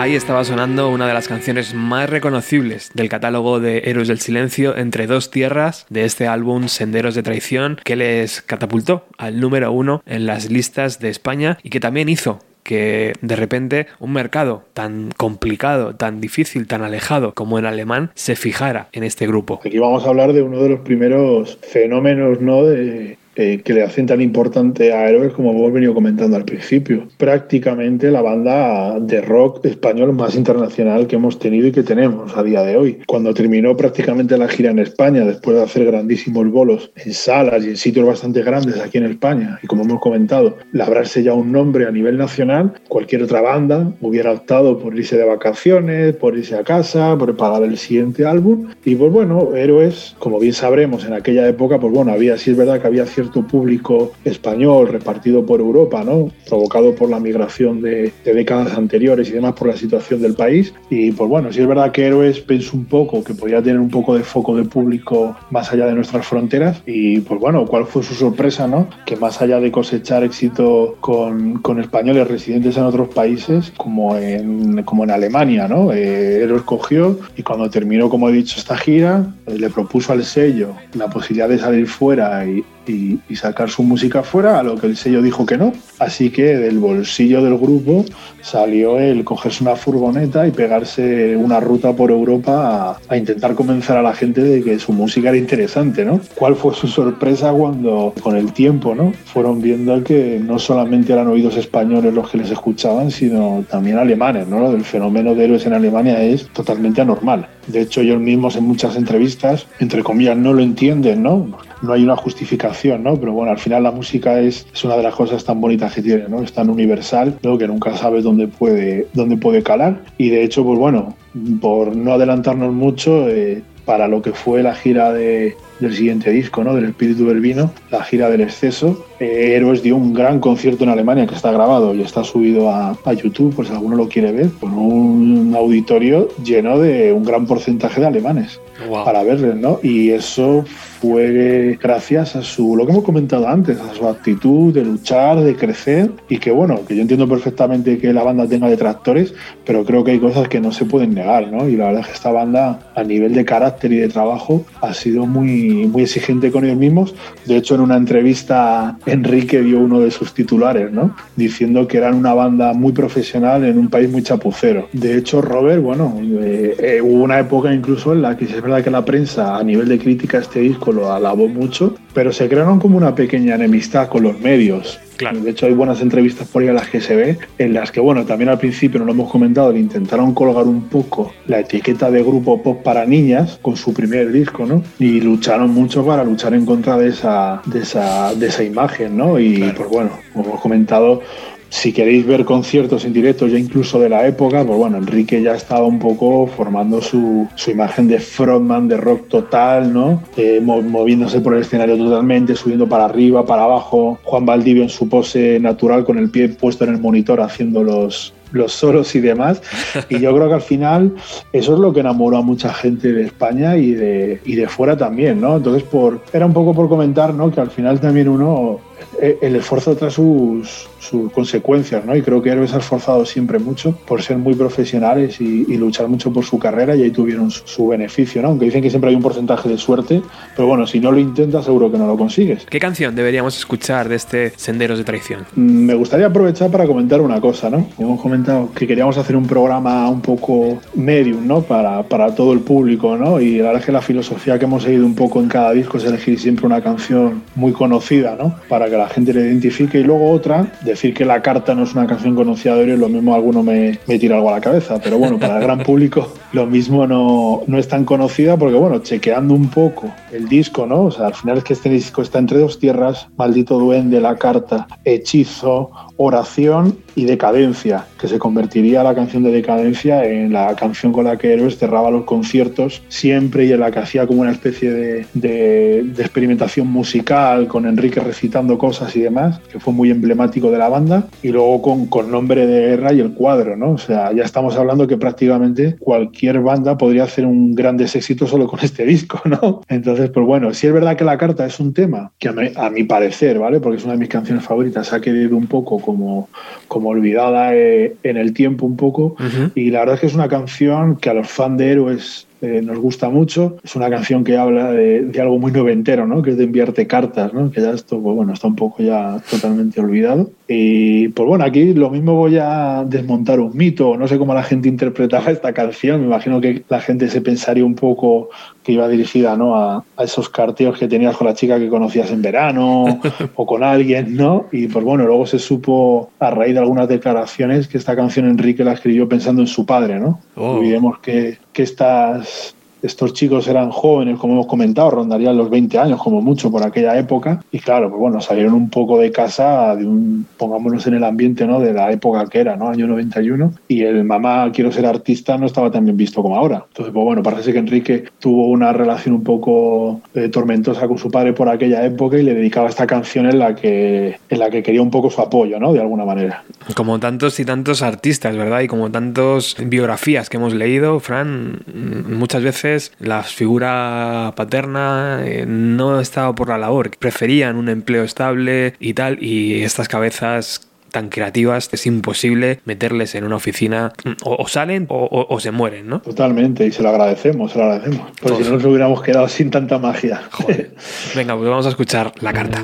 Ahí estaba sonando una de las canciones más reconocibles del catálogo de Héroes del Silencio entre dos tierras de este álbum Senderos de Traición que les catapultó al número uno en las listas de España y que también hizo que de repente un mercado tan complicado, tan difícil, tan alejado como en alemán se fijara en este grupo. Aquí vamos a hablar de uno de los primeros fenómenos ¿no? de, eh, que le hacen tan importante a Héroes como hemos venido comentando al principio. Prácticamente la banda de rock español más internacional que hemos tenido y que tenemos a día de hoy. Cuando terminó prácticamente la gira en España, después de hacer grandísimos bolos en salas y en sitios bastante grandes aquí en España, y como hemos comentado, labrarse ya un nombre a nivel nacional, cualquier otra banda hubiera optado por irse de vacaciones, por irse a casa, por pagar el siguiente álbum. Y pues bueno, Héroes, como bien sabremos en aquella época, pues bueno, había, sí es verdad que había cierto público español repartido por Europa, ¿no? provocado por la migración de, décadas anteriores y demás por la situación del país. Y pues bueno, si es verdad que Héroes pensó un poco que podía tener un poco de foco de público más allá de nuestras fronteras. Y pues bueno, ¿cuál fue su sorpresa? ¿no? Que más allá de cosechar éxito con, con españoles residentes en otros países, como en, como en Alemania, ¿no? Eh, Héroes cogió y cuando terminó, como he dicho, esta gira, le propuso al sello la posibilidad de salir fuera y, y, sacar su música fuera, a lo que el sello dijo que no. Así que del bolsillo del grupo salió el cogerse una furgoneta y pegarse una ruta por Europa a, intentar convencer a la gente de que su música era interesante, ¿no? ¿Cuál fue su sorpresa cuando con el tiempo, ¿no? Fueron viendo que no solamente eran oídos españoles los que les escuchaban, sino también alemanes, ¿no? El fenómeno de héroes en Alemania es totalmente anormal. De hecho, ellos mismos en muchas entrevistas, entre comillas, no lo entienden, ¿no? No hay una justificación, ¿no? Pero bueno, al final la música es, es una de las cosas tan bonitas que tiene, ¿no? Es tan universal, ¿no? que nunca sabes dónde puede, dónde puede calar. Y de hecho, pues bueno, por no adelantarnos mucho, eh, para lo que fue la gira de, del siguiente disco, ¿no? del Espíritu del Vino, la gira del exceso. Eh, Héroes dio un gran concierto en Alemania que está grabado y está subido a, a, YouTube, por si alguno lo quiere ver, con un auditorio lleno de un gran porcentaje de alemanes para verles, ¿no? Y eso fue gracias a su, lo que hemos comentado antes, a su actitud de luchar, de crecer y que bueno, que yo entiendo perfectamente que la banda tenga detractores, pero creo que hay cosas que no se pueden negar, ¿no? Y la verdad es que esta banda a nivel de carácter y de trabajo ha sido muy, muy exigente con ellos mismos. De hecho, en una entrevista Enrique dio uno de sus titulares, ¿no? Diciendo que eran una banda muy profesional en un país muy chapucero. De hecho, Robert, bueno, eh, eh, hubo una época incluso en la que es verdad que la prensa a nivel de crítica este disco lo alabó mucho, pero se crearon como una pequeña enemistad con los medios. De hecho, hay buenas entrevistas por ahí a las que se ve, en las que, bueno, también al principio, no lo hemos comentado, le intentaron colgar un poco la etiqueta de grupo pop para niñas con su primer disco, ¿no? Y lucharon mucho para luchar en contra de esa, de esa, de esa imagen, ¿no? Y, pues bueno, como hemos comentado, si queréis ver conciertos en directo ya incluso de la época, pues bueno, Enrique ya estaba un poco formando su, su imagen de frontman de rock total, ¿no? Eh, moviéndose por el escenario totalmente, subiendo para arriba, para abajo. Juan Valdivio en su pose natural con el pie puesto en el monitor haciendo los, los solos y demás. Y yo creo que al final eso es lo que enamoró a mucha gente de España y de, y de fuera también, ¿no? Entonces, por, era un poco por comentar, ¿no? Que al final también uno, el esfuerzo trae sus, sus consecuencias, ¿no? Y creo que Héroes ha esforzado siempre mucho por ser muy profesionales y, luchar mucho por su carrera y ahí tuvieron su, beneficio, ¿no? Aunque dicen que siempre hay un porcentaje de suerte, pero bueno, si no lo intentas seguro que no lo consigues. ¿Qué canción deberíamos escuchar de este Senderos de Traición? Mm, me gustaría aprovechar para comentar una cosa, ¿no? Hemos comentado que queríamos hacer un programa un poco medium, ¿no? Para, para todo el público, ¿no? Y la verdad es que la filosofía que hemos seguido un poco en cada disco es elegir siempre una canción muy conocida, ¿no? Para que la gente le identifique. Y luego otra, decir que La Carta no es una canción conocida de Eres, lo mismo alguno me, me tira algo a la cabeza. Pero bueno, para el gran público lo mismo no, no es tan conocida porque, bueno, chequeando un poco el disco, ¿no? O sea, al final es que este disco está entre dos tierras, Maldito Duende, La Carta, Hechizo, Oración y Decadencia, que se convertiría la canción de Decadencia en la canción con la que Héroes cerraba los conciertos siempre y en la que hacía como una especie de, de, de experimentación musical con Enrique recitando cosas y demás, que fue muy emblemático de la banda, y luego con, con nombre de guerra y el cuadro, ¿no? O sea, ya estamos hablando que prácticamente cualquier banda podría hacer un grandes éxito solo con este disco, ¿no? Entonces, pues bueno, si es verdad que la carta es un tema que a mi, a mi parecer, ¿vale? Porque es una de mis canciones favoritas, ha quedado un poco como, como olvidada eh, en el tiempo un poco, uh -huh. y la verdad es que es una canción que a los fans de héroes eh, nos gusta mucho. Es una canción que habla de, de, algo muy noventero, ¿no? Que es de enviarte cartas, ¿no? Que ya esto, pues bueno, está un poco ya totalmente olvidado. Y pues bueno, aquí lo mismo voy a desmontar un mito. No sé cómo la gente interpretaba esta canción. Me imagino que la gente se pensaría un poco que iba dirigida, ¿no? A, a esos carteos que tenías con la chica que conocías en verano o con alguien, ¿no? Y pues bueno, luego se supo a raíz de algunas declaraciones que esta canción Enrique la escribió pensando en su padre, ¿no? Oh. Olvidemos que, que estas estos chicos eran jóvenes, como hemos comentado, rondarían los 20 años como mucho por aquella época y claro, pues bueno, salieron un poco de casa, de un, pongámonos en el ambiente ¿no? de la época que era, ¿no? año 91 y el mamá quiero ser artista no estaba tan bien visto como ahora. Entonces, pues bueno, parece que Enrique tuvo una relación un poco eh, tormentosa con su padre por aquella época y le dedicaba esta canción en la que, en la que quería un poco su apoyo, ¿no? De alguna manera. Como tantos y tantos artistas, ¿verdad? Y como tantas biografías que hemos leído, Fran, muchas veces la figura paterna eh, no estaba por la labor, preferían un empleo estable y tal, y estas cabezas tan creativas es imposible meterles en una oficina o, o salen o, o, o, se mueren, ¿no? Totalmente, y se lo agradecemos, se lo agradecemos, porque si no nos hubiéramos quedado sin tanta magia. Joder. Venga, pues vamos a escuchar la carta.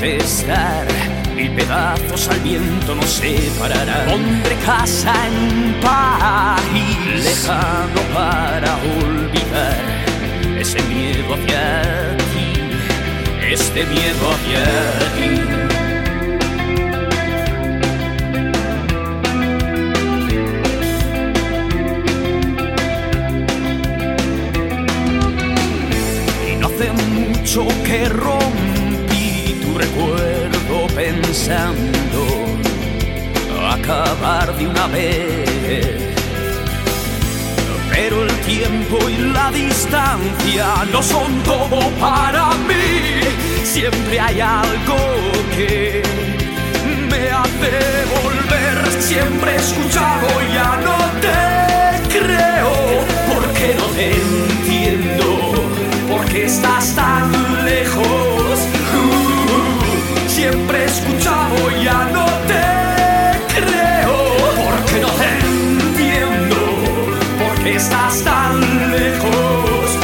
Contestar. Mil pedazos al viento nos separarán. Pondré casa en país lejano para olvidar ese miedo hacia ti, este miedo hacia ti. mucho que rompí recuerdo pensando acabar de una vez. Pero el tiempo y la distancia no son todo para mí. Siempre hay algo que me hace volver. Siempre he escuchado, ya no te creo, porque no te entiendo porque estás tan lejos. Siempre he escuchado, ya no te creo, porque no te entiendo, porque estás tan lejos.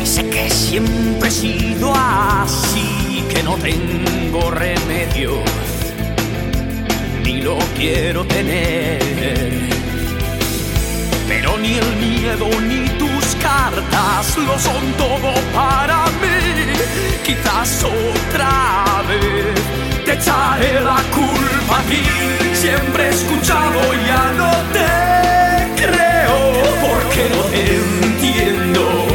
Uh. Sé que siempre he sido así que no tengo remedio, ni lo quiero tener. Pero ni el miedo ni tus cartas lo son todo para mí. Quizás otra vez te echaré la culpa aquí. Siempre he escuchado, ya no te creo, porque no te entiendo,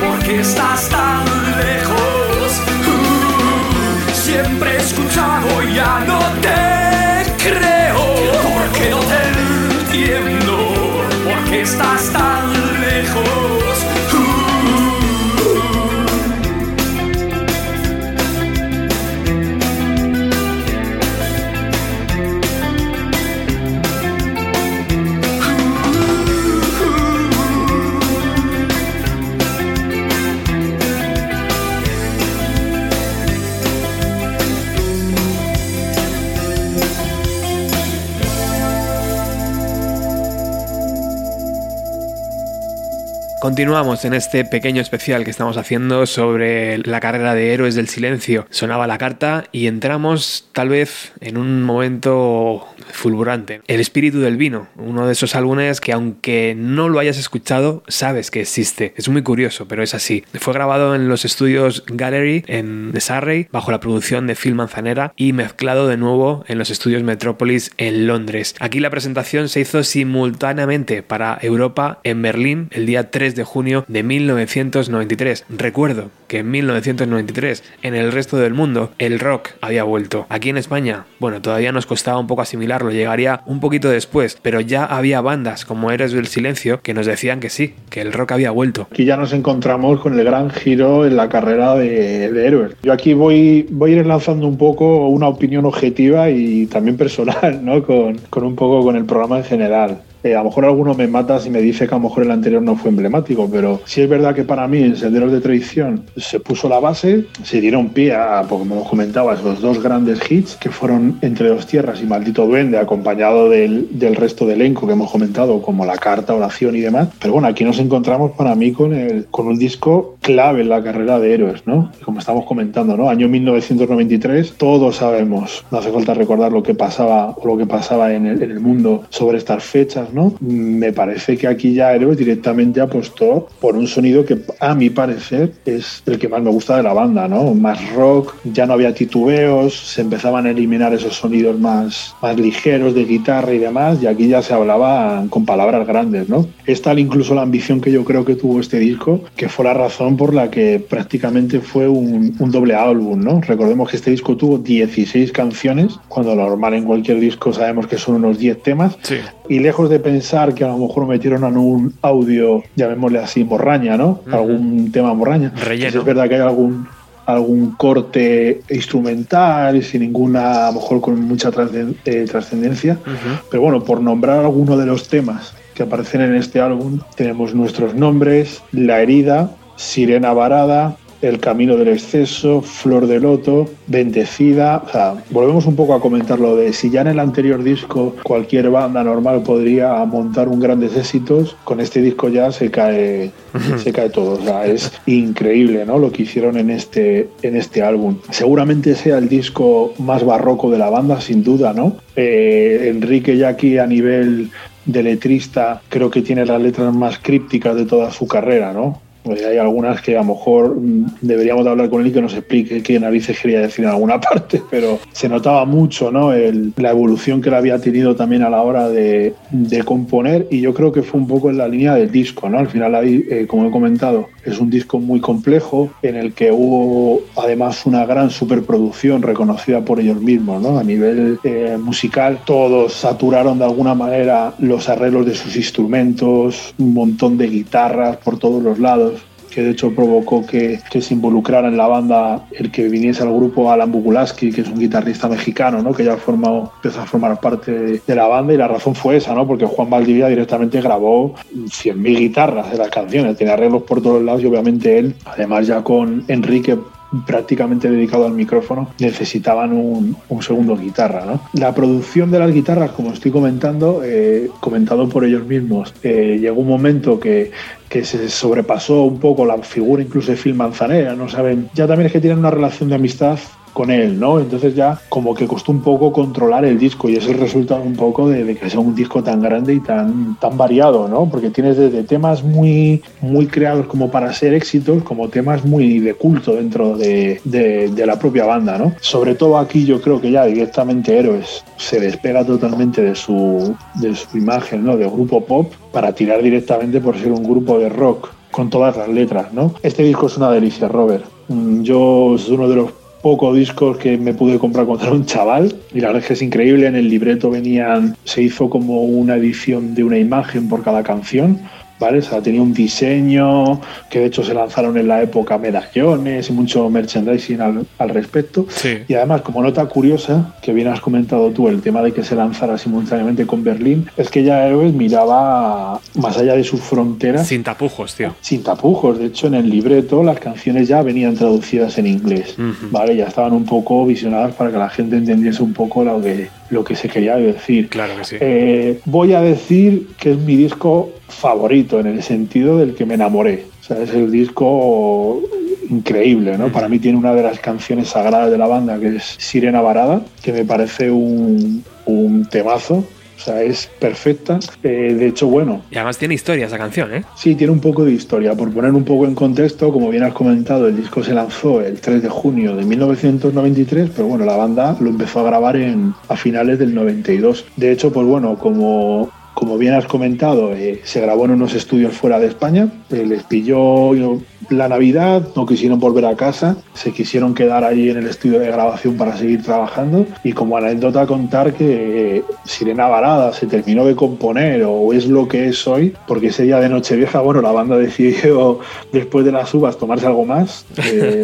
porque estás tan lejos siempre he escuchado, ya no te creo, porque no te entiendo, porque estás tan lejos. Continuamos en este pequeño especial que estamos haciendo sobre la carrera de Héroes del Silencio. Sonaba la carta y entramos tal vez en un momento fulgurante. El espíritu del vino, uno de esos álbumes que aunque no lo hayas escuchado, sabes que existe. Es muy curioso, pero es así. Fue grabado en los estudios Gallery en Surrey bajo la producción de Phil Manzanera y mezclado de nuevo en los estudios Metropolis en Londres. Aquí la presentación se hizo simultáneamente para Europa en Berlín el día 3 de junio de 1993. Recuerdo que en 1993 en el resto del mundo el rock había vuelto. Aquí en España, bueno, todavía nos costaba un poco asimilarlo, llegaría un poquito después, pero ya había bandas como Eres del Silencio que nos decían que sí, que el rock había vuelto. Aquí ya nos encontramos con el gran giro en la carrera de, Héroes. Yo aquí voy, voy a ir lanzando un poco una opinión objetiva y también personal, ¿no? Con, con un poco con el programa en general. Eh, a lo mejor alguno me mata si me dice que a lo mejor el anterior no fue emblemático, pero sí es verdad que para mí en Senderos de Tradición se puso la base, se dieron pie a, como comentabas, los dos grandes hits que fueron Entre dos tierras y Maldito Duende, acompañado del, del, resto del elenco que hemos comentado, como La Carta, Oración y demás. Pero bueno, aquí nos encontramos para mí con, el, con un disco clave en la carrera de héroes, ¿no? Como estamos comentando, ¿no? Año 1993, todos sabemos, no hace falta recordar lo que pasaba o lo que pasaba en el, en el mundo sobre estas fechas, me parece que aquí ya Héroes directamente apostó por un sonido que a mi parecer es el que más me gusta de la banda, ¿no? Más rock, ya no había titubeos, se empezaban a eliminar esos sonidos más, más ligeros de guitarra y demás, y aquí ya se hablaba con palabras grandes, ¿no? Es tal incluso la ambición que yo creo que tuvo este disco, que fue la razón por la que prácticamente fue un, doble álbum. Recordemos que este disco tuvo 16 canciones, cuando lo normal en cualquier disco sabemos que son unos 10 temas, sí. Y lejos de pensar que a lo mejor metieron en un audio, llamémosle así, morraña, ¿no? Algún tema morraña. Relleno. es verdad que hay algún algún corte instrumental sin ninguna, a lo mejor con mucha eh, trascendencia. Pero bueno, por nombrar alguno de los temas que aparecen en este álbum, tenemos nuestros nombres, La herida, Sirena varada, el Camino del Exceso, Flor de Loto, Bendecida. O sea, volvemos un poco a comentar lo de si ya en el anterior disco cualquier banda normal podría montar un grandes éxitos, con este disco ya se cae, se cae todo. O sea, es increíble ¿no? lo que hicieron en este, en este álbum. Seguramente sea el disco más barroco de la banda, sin duda, ¿no? Eh, Enrique ya aquí a nivel de letrista creo que tiene las letras más crípticas de toda su carrera, ¿no? Pues hay algunas que a lo mejor mm, deberíamos de hablar con él y que nos explique qué narices quería decir en alguna parte, pero se notaba mucho ¿no? la evolución que él había tenido también a la hora de, componer y yo creo que fue un poco en la línea del disco. ¿no? Al final, eh, como he comentado, es un disco muy complejo en el que hubo además una gran superproducción reconocida por ellos mismos. ¿no? A nivel eh, musical, todos saturaron de alguna manera los arreglos de sus instrumentos, un montón de guitarras por todos los lados que de hecho provocó que, se involucrara en la banda el que viniese al grupo Alan Bugulaski, que es un guitarrista mexicano, ¿no? que ya formado, empezó a formar parte de, la banda y la razón fue esa, ¿no? porque Juan Valdivia directamente grabó 100.000 guitarras de las canciones, tenía arreglos por todos lados y obviamente él, además ya con Enrique prácticamente dedicado al micrófono, necesitaban un, segundo guitarra. ¿no? La producción de las guitarras, como estoy comentando, eh, comentado por ellos mismos, eh, llegó un momento que, que se sobrepasó un poco la figura incluso de Phil Manzanera, no saben, ya también es que tienen una relación de amistad con él, ¿no? Entonces ya como que costó un poco controlar el disco y es el resultado un poco de, que sea un disco tan grande y tan, tan variado, ¿no? Porque tienes desde temas muy, muy creados como para ser éxitos, como temas muy de culto dentro de, de, la propia banda, ¿no? Sobre todo aquí yo creo que ya directamente Héroes se despega totalmente de su, de su imagen, ¿no? De grupo pop para tirar directamente por ser un grupo de rock con todas las letras, ¿no? Este disco es una delicia, Robert. Mm, yo es uno de los pocos discos que me pude comprar cuando era un chaval. Y la verdad es que es increíble. En el libreto venían se hizo como una edición de una imagen por cada canción ¿vale? O sea, tenía un diseño que de hecho se lanzaron en la época medallones y mucho merchandising al, respecto. Y además, como nota curiosa, que bien has comentado tú, el tema de que se lanzara simultáneamente con Berlín, es que ya Héroes miraba más allá de sus fronteras. Sin tapujos, tío. Sin tapujos. De hecho, en el libreto las canciones ya venían traducidas en inglés, ¿vale? Ya estaban un poco visionadas para que la gente entendiese un poco lo que, lo que se quería decir. Claro que sí. Eh, voy a decir que es mi disco favorito en el sentido del que me enamoré. O sea, es el disco increíble, ¿no? Para mí tiene una de las canciones sagradas de la banda, que es Sirena Varada, que me parece un, un temazo. O sea, es perfecta. Eh, de hecho, bueno. Y además tiene historia esa canción, ¿eh? Sí, tiene un poco de historia. Por poner un poco en contexto, como bien has comentado, el disco se lanzó el 3 de junio de 1993, pero bueno, la banda lo empezó a grabar en, a finales del 92. De hecho, pues bueno, como como bien has comentado, eh, se grabó en unos estudios fuera de España, eh, les pilló la Navidad, no quisieron volver a casa, se quisieron quedar allí en el estudio de grabación para seguir trabajando y como anécdota contar que eh, Sirena Varada se terminó de componer o es lo que es hoy, porque ese día de Nochevieja, bueno, la banda decidió después de las uvas tomarse algo más,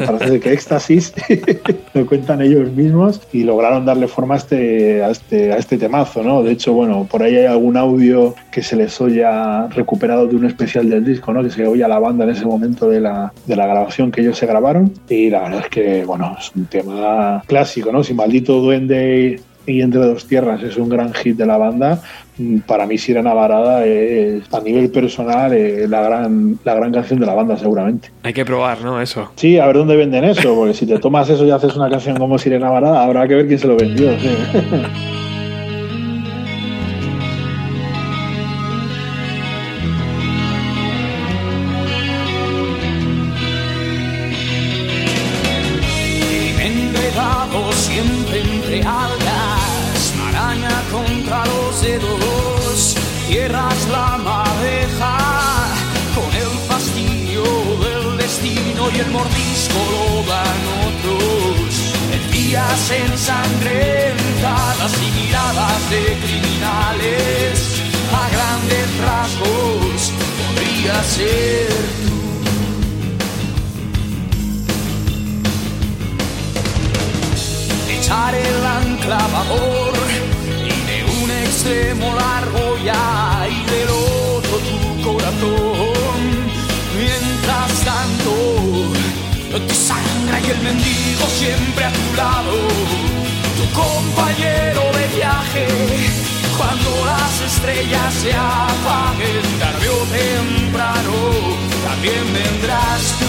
para hacer que éxtasis, lo cuentan ellos mismos y lograron darle forma a este, a este, a este temazo, ¿no? De hecho, bueno, por ahí hay algún audio que se les oya recuperado de un especial del disco, ¿no? que se oye a la banda en ese momento de la, de la grabación que ellos se grabaron. Y la verdad es que, bueno, es un tema clásico, ¿no? Si Maldito Duende y Entre Dos Tierras es un gran hit de la banda, mm, para mí Sirena Varada es a nivel personal eh, la, gran, la gran canción de la banda seguramente. Hay que probar, ¿no? Eso. Sí, a ver dónde venden eso, porque si te tomas eso y haces una canción como Sirena Varada, habrá que ver quién se lo vendió. ¿sí? se apaguen, tarde o temprano, también vendrás tú.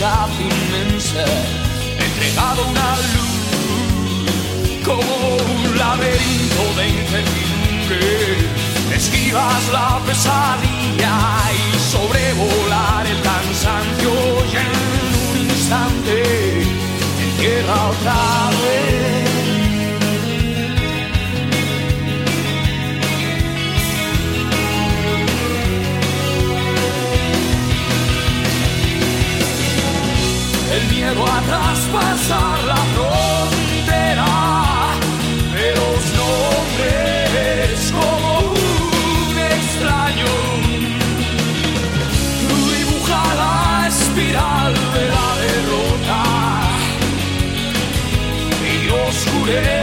Inmensa, entregado a una luz como un laberinto de incertidumbre. Esquivas la pesadilla y sobrevolar el cansancio en un instante entierra otra vez. Miedo a traspasar la frontera de los nombres como un extraño. Dibuja la espiral de la derrota y oscurece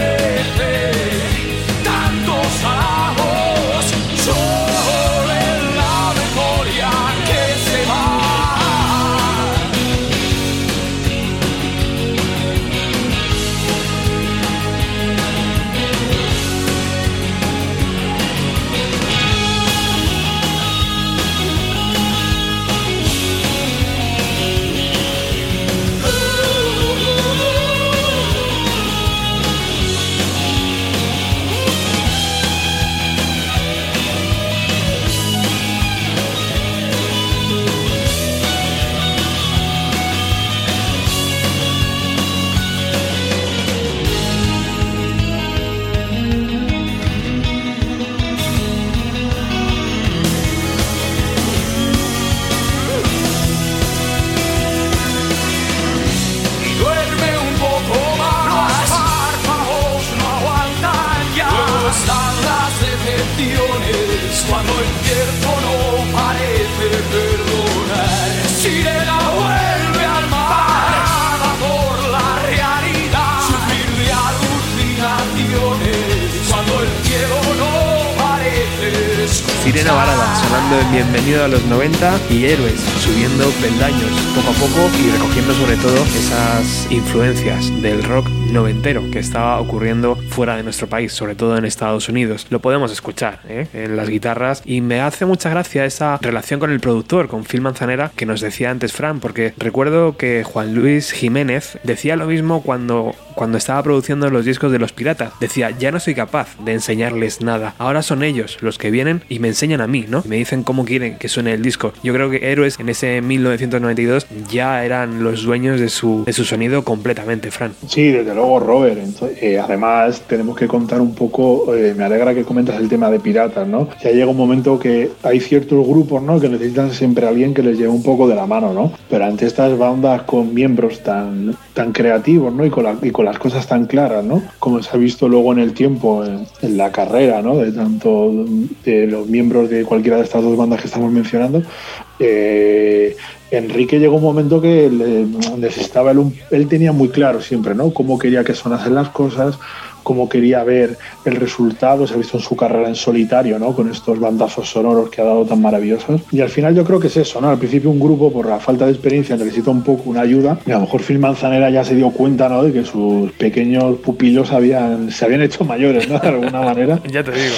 Sirena Varada, sonando en Bienvenido a los 90 y Héroes, subiendo peldaños poco a poco y recogiendo sobre todo esas influencias del rock noventero que estaba ocurriendo fuera de nuestro país, sobre todo en Estados Unidos. Lo podemos escuchar ¿eh? en las guitarras y me hace mucha gracia esa relación con el productor, con Phil Manzanera, que nos decía antes Fran, porque recuerdo que Juan Luis Jiménez decía lo mismo cuando, cuando estaba produciendo los discos de Los Piratas. Decía, ya no soy capaz de enseñarles nada, ahora son ellos los que vienen y me enseñan a mí, ¿no? Me dicen cómo quieren que suene el disco. Yo creo que Héroes en ese 1992 ya eran los dueños de su, de su sonido completamente, Fran. Sí, desde luego, Robert. Entonces, eh, además, tenemos que contar un poco, eh, me alegra que comentas el tema de piratas, ¿no? Ya llega un momento que hay ciertos grupos, ¿no? Que necesitan siempre a alguien que les lleve un poco de la mano, ¿no? Pero ante estas bandas con miembros tan, tan creativos, ¿no? Y con, la- y con las cosas tan claras, ¿no? Como se ha visto luego en el tiempo, en, la carrera, ¿no? De tanto de los miembros de cualquiera de estas dos bandas que estamos mencionando, eh, Enrique llegó un momento que le- necesitaba él, él tenía muy claro siempre, ¿no? Cómo quería que sonasen las cosas, cómo quería ver el resultado, se ha visto en su carrera en solitario, ¿no? Con estos bandazos sonoros que ha dado tan maravillosos. Y al final yo creo que es eso, ¿no? Al principio un grupo, por la falta de experiencia, necesita un poco una ayuda. Y a lo mejor Phil Manzanera ya se dio cuenta, ¿no? De que sus pequeños pupilos habían, se habían hecho mayores, ¿no? De alguna manera. Ya te digo.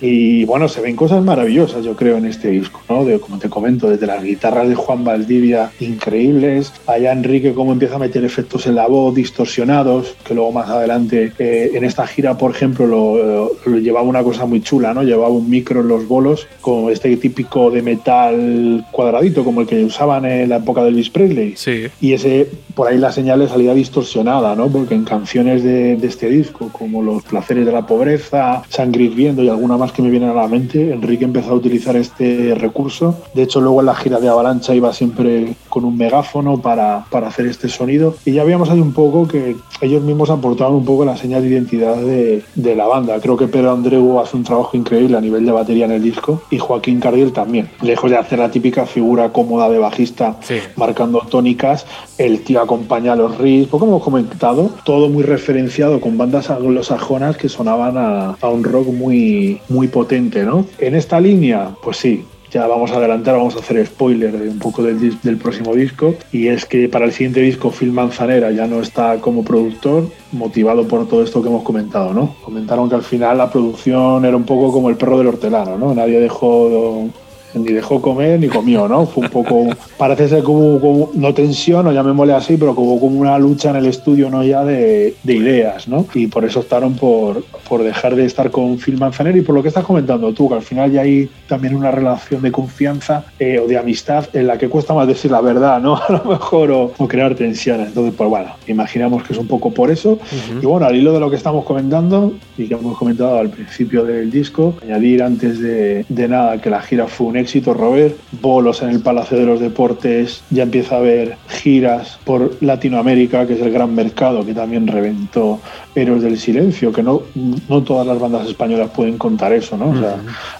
Y bueno, se ven cosas maravillosas, yo creo, en este disco, ¿no? De, como te comento, desde las guitarras de Juan Valdivia, increíbles, allá Enrique cómo empieza a meter efectos en la voz distorsionados, que luego más adelante eh, en esta gira, por ejemplo, lo, lo llevaba una cosa muy chula, ¿no? Llevaba un micro en los bolos, con este típico de metal cuadradito, como el que usaban en la época de Elvis Presley. Sí. Y ese, por ahí la señal le salía distorsionada, ¿no? Porque en canciones de, de este disco, como Los placeres de la pobreza, Sangre hirviendo y alguna más que me vienen a la mente, Enrique empezó a utilizar este recurso. De hecho, luego en la gira de Avalancha iba siempre con un megáfono para, para hacer este sonido. Y ya habíamos ahí un poco que ellos mismos aportaban un poco la señal de identidad de, de la banda. Creo que Pedro Andreu hace un trabajo increíble a nivel de batería en el disco y Joaquín Cardiel también. Lejos de hacer la típica figura cómoda de bajista Sí. marcando tónicas, el tío acompaña a los riffs, como hemos comentado, todo muy referenciado con bandas anglosajonas que sonaban a, a un rock muy, muy potente, ¿no? En esta línea, pues sí. Ya vamos a adelantar, vamos a hacer spoiler de un poco del, del próximo disco. Y es que para el siguiente disco, Phil Manzanera ya no está como productor, motivado por todo esto que hemos comentado, ¿no? Comentaron que al final la producción era un poco como el perro del hortelano, ¿no? Nadie dejó ni dejó comer ni comió, ¿no? Fue un poco, parece ser que hubo, como- no tensión, o llamémosle así, pero que hubo como una lucha en el estudio, ¿no? Ya de, de ideas, ¿no? Y por eso optaron por, por dejar de estar con Phil Manzanero y por lo que estás comentando tú, que al final ya hay también una relación de confianza eh, o de amistad en la que cuesta más decir la verdad, ¿no? A lo mejor, o, o crear tensiones. Entonces, pues bueno, imaginamos que es un poco por eso. Y bueno, al hilo de lo que estamos comentando y que hemos comentado al principio del disco, añadir antes de, de nada que la gira fue un éxito, Robert. Bolos en el Palacio de los Deportes, ya empieza a haber giras por Latinoamérica, que es el gran mercado que también reventó Héroes del Silencio, que no, no todas las bandas españolas pueden contar eso, ¿no? O sea,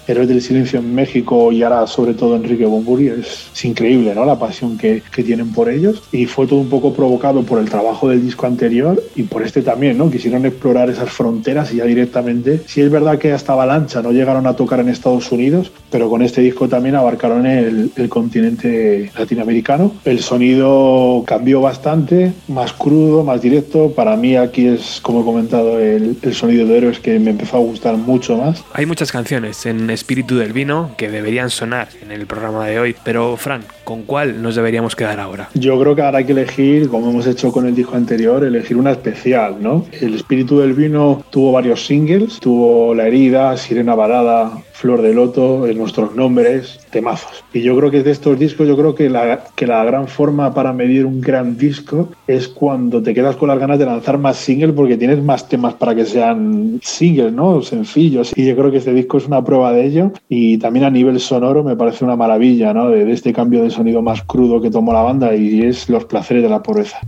Héroes del Silencio en México y ahora sobre todo Enrique Bumburi es, es increíble, ¿no? La pasión que, que tienen por ellos y fue todo un poco provocado por el trabajo del disco anterior y por este también, ¿no? Quisieron explorar esas fronteras y ya directamente, si es verdad que hasta Avalancha no llegaron a tocar en Estados Unidos, pero con este disco también abarcaron el, el continente latinoamericano. El sonido cambió bastante, más crudo, más directo. Para mí aquí es, como he comentado, el, el sonido de Héroes que me empezó a gustar mucho más. Hay muchas canciones en Espíritu del Vino que deberían sonar en el programa de hoy, pero Fran, ¿con cuál nos deberíamos quedar ahora? Yo creo que ahora hay que elegir, como hemos hecho con el disco anterior, elegir una especial, ¿no? El espíritu del vino tuvo varios singles, tuvo La herida, Sirena Varada, Flor de Loto, en nuestros nombres, temazos. Y yo creo que de estos discos, yo creo que la, que la gran forma para medir un gran disco es cuando te quedas con las ganas de lanzar más singles porque tienes más temas para que sean singles, ¿no? Sencillos. Y yo creo que este disco es una prueba de ello. Y también a nivel sonoro me parece una maravilla, ¿no? De, de este cambio de sonido más crudo que tomó la banda y es Los placeres de la pobreza.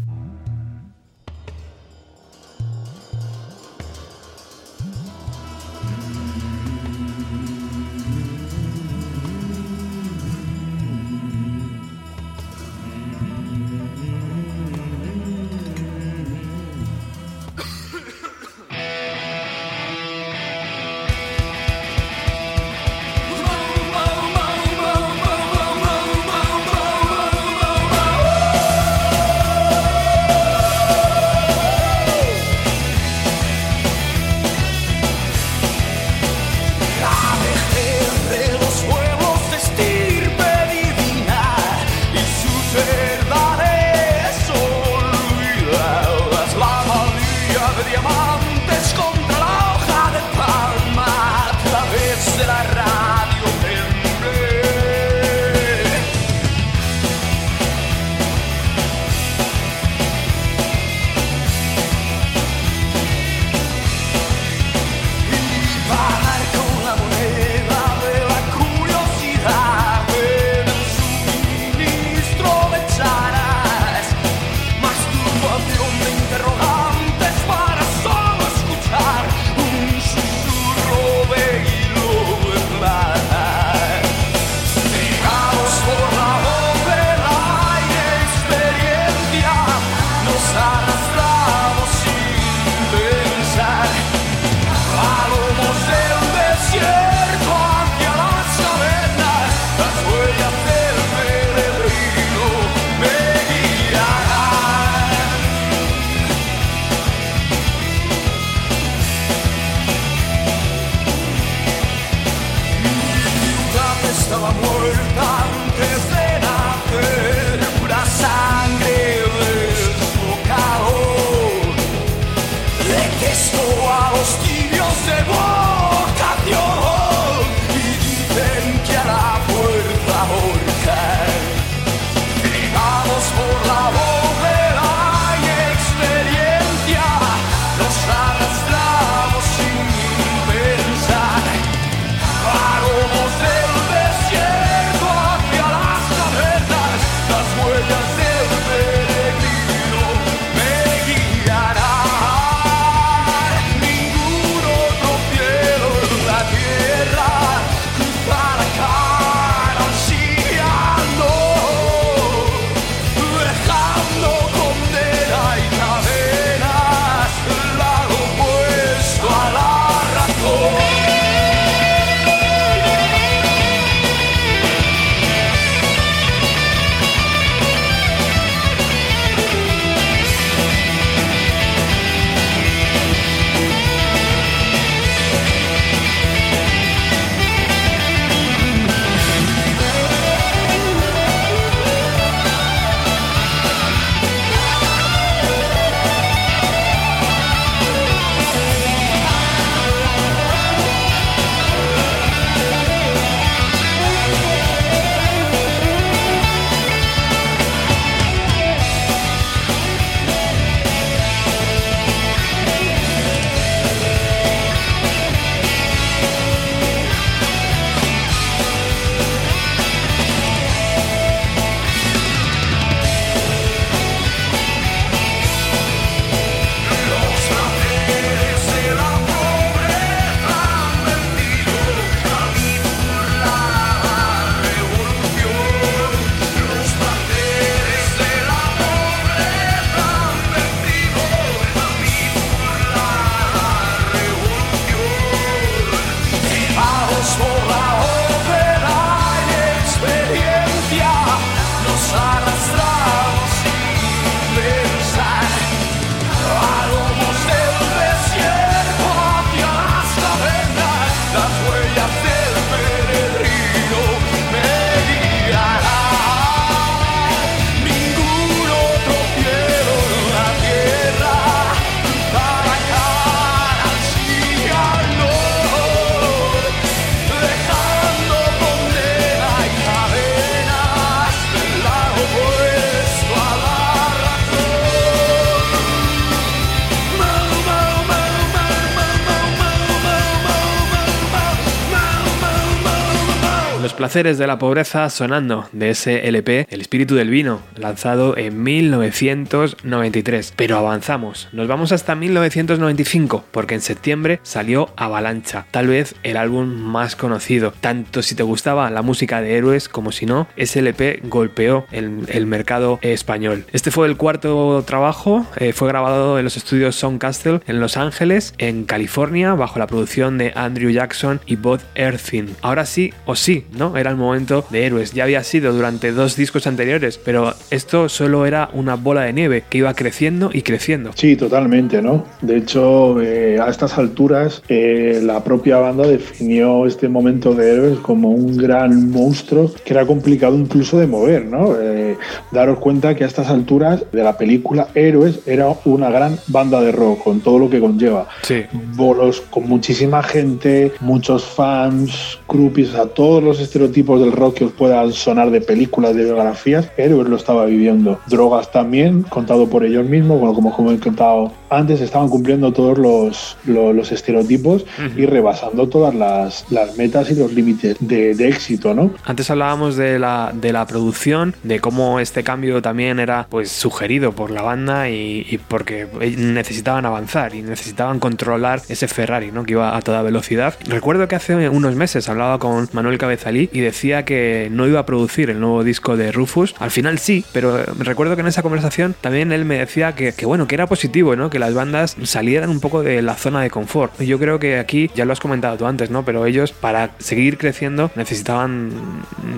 Placeres de la pobreza sonando de ese LP El espíritu del vino, lanzado en 1993. Pero avanzamos, nos vamos hasta 1995, porque en septiembre salió Avalancha, tal vez el álbum más conocido. Tanto si te gustaba la música de héroes como si no, ese LP golpeó el, mercado español. Este fue el cuarto trabajo, eh, fue grabado en los estudios Soundcastle en Los Ángeles, en California, bajo la producción de Andrew Jackson y Bob Earthin. Ahora sí o sí, ¿no? Era el momento de héroes. Ya había sido durante dos discos anteriores, pero esto solo era una bola de nieve que iba creciendo y creciendo. Sí, totalmente, ¿no? De hecho, eh, a estas alturas, eh, la propia banda definió este momento de héroes como un gran monstruo que era complicado incluso de mover, ¿no? Eh, daros cuenta que a estas alturas de la película Héroes era una gran banda de rock con todo lo que conlleva. Sí. Bolos con muchísima gente, muchos fans, groupies, a todos los estereotipos del rock que os puedan sonar de películas, de biografías, Héroes lo estaba viviendo. Drogas también, contado por ellos mismos, bueno, como, como he contado antes, estaban cumpliendo todos los, los, los estereotipos y rebasando todas las, las metas y los límites de, de, éxito, ¿no? Antes hablábamos de la, de la producción, de cómo este cambio también era pues sugerido por la banda y, y porque necesitaban avanzar y necesitaban controlar ese Ferrari, ¿no? Que iba a toda velocidad. Recuerdo que hace unos meses hablaba con Manuel Cabezalí y decía que no iba a producir el nuevo disco de Rufus. Al final sí, pero recuerdo que en esa conversación también él me decía que, que bueno, que era positivo, ¿no? Que las bandas salieran un poco de la zona de confort. Yo creo que aquí, ya lo has comentado tú antes, ¿no? Pero ellos para seguir creciendo necesitaban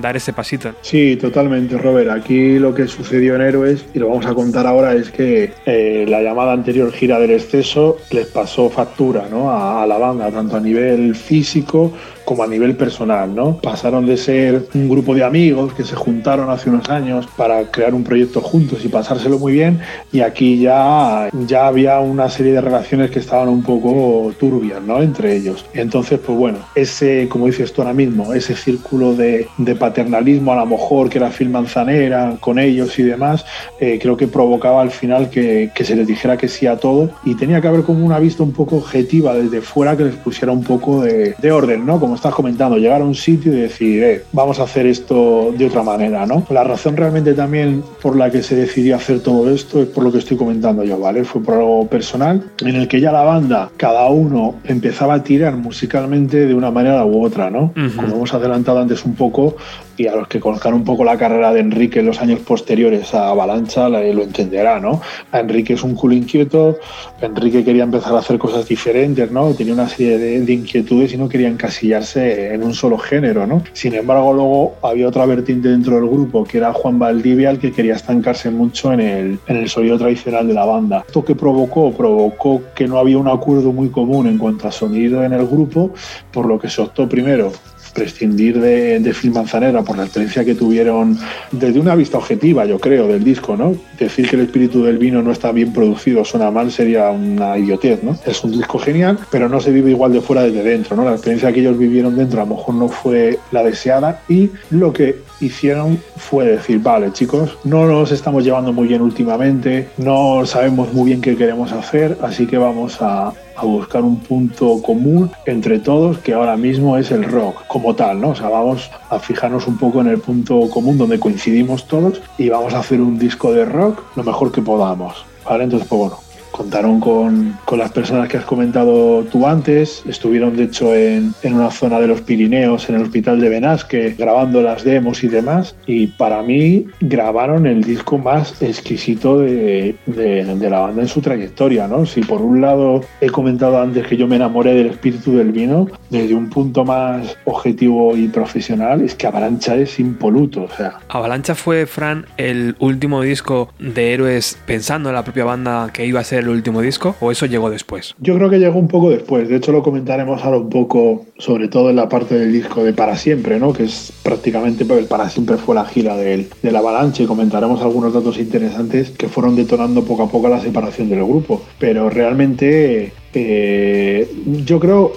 dar ese pasito. Sí, totalmente, Robert. Aquí lo que sucedió en Héroes, y lo vamos a contar ahora, es que eh, la llamada anterior gira del exceso les pasó factura ¿no? a la banda, tanto a nivel físico como a nivel personal, ¿no? Pasaron de ser un grupo de amigos que se juntaron hace unos años para crear un proyecto juntos y pasárselo muy bien y aquí ya, ya había una serie de relaciones que estaban un poco turbias, ¿no? Entre ellos. Entonces, pues bueno, ese, como dices tú ahora mismo, ese círculo de, paternalismo a lo mejor que era Phil Manzanera con ellos y demás, eh, creo que provocaba al final que, que se les dijera que sí a todo y tenía que haber como una vista un poco objetiva desde fuera que les pusiera un poco de, de orden, ¿no? Como estás comentando, llegar a un sitio y decir, eh, vamos a hacer esto de otra manera, ¿no? La razón realmente también por la que se decidió hacer todo esto es por lo que estoy comentando yo, ¿vale? Fue por algo personal, en el que ya la banda, cada uno empezaba a tirar musicalmente de una manera u otra, ¿no? Uh -huh. Como hemos adelantado antes un poco, y a los que conozcan un poco la carrera de Enrique en los años posteriores a Avalancha lo entenderá, ¿no? A Enrique es un culo inquieto, Enrique quería empezar a hacer cosas diferentes, ¿no? Tenía una serie de, de inquietudes y no quería encasillarse en un solo género, ¿no? Sin embargo, luego había otra vertiente dentro del grupo, que era Juan Valdivia, el que quería estancarse mucho en el, en el sonido tradicional de la banda. Esto que provocó, provocó que no había un acuerdo muy común en cuanto a sonido en el grupo, por lo que se optó primero prescindir de, de Phil Manzanera por la experiencia que tuvieron desde una vista objetiva, yo creo, del disco, ¿no? Decir que el espíritu del vino no está bien producido, suena mal, sería una idiotez, ¿no? Es un disco genial, pero no se vive igual de fuera desde dentro, ¿no? La experiencia que ellos vivieron dentro a lo mejor no fue la deseada y lo que hicieron fue decir, vale chicos, no nos estamos llevando muy bien últimamente, no sabemos muy bien qué queremos hacer, así que vamos a, a buscar un punto común entre todos que ahora mismo es el rock como tal, ¿no? O sea, vamos a fijarnos un poco en el punto común donde coincidimos todos y vamos a hacer un disco de rock lo mejor que podamos, ¿vale? Entonces, pues bueno, contaron con, con, las personas que has comentado tú antes, estuvieron de hecho en, en, una zona de los Pirineos, en el hospital de Benasque, grabando las demos y demás, y para mí grabaron el disco más exquisito de, de, de, la banda en su trayectoria, ¿no? Si por un lado he comentado antes que yo me enamoré del espíritu del vino, desde un punto más objetivo y profesional, es que Avalancha es impoluto, o sea. Avalancha fue, Fran, el último disco de héroes pensando en la propia banda que iba a ser el último disco o eso llegó después? Yo creo que llegó un poco después. De hecho, lo comentaremos ahora un poco, sobre todo en la parte del disco de Para Siempre, ¿no? Que es prácticamente, el Para Siempre fue la gira del, de la Avalanche y comentaremos algunos datos interesantes que fueron detonando poco a poco la separación del grupo. Pero realmente, eh, yo creo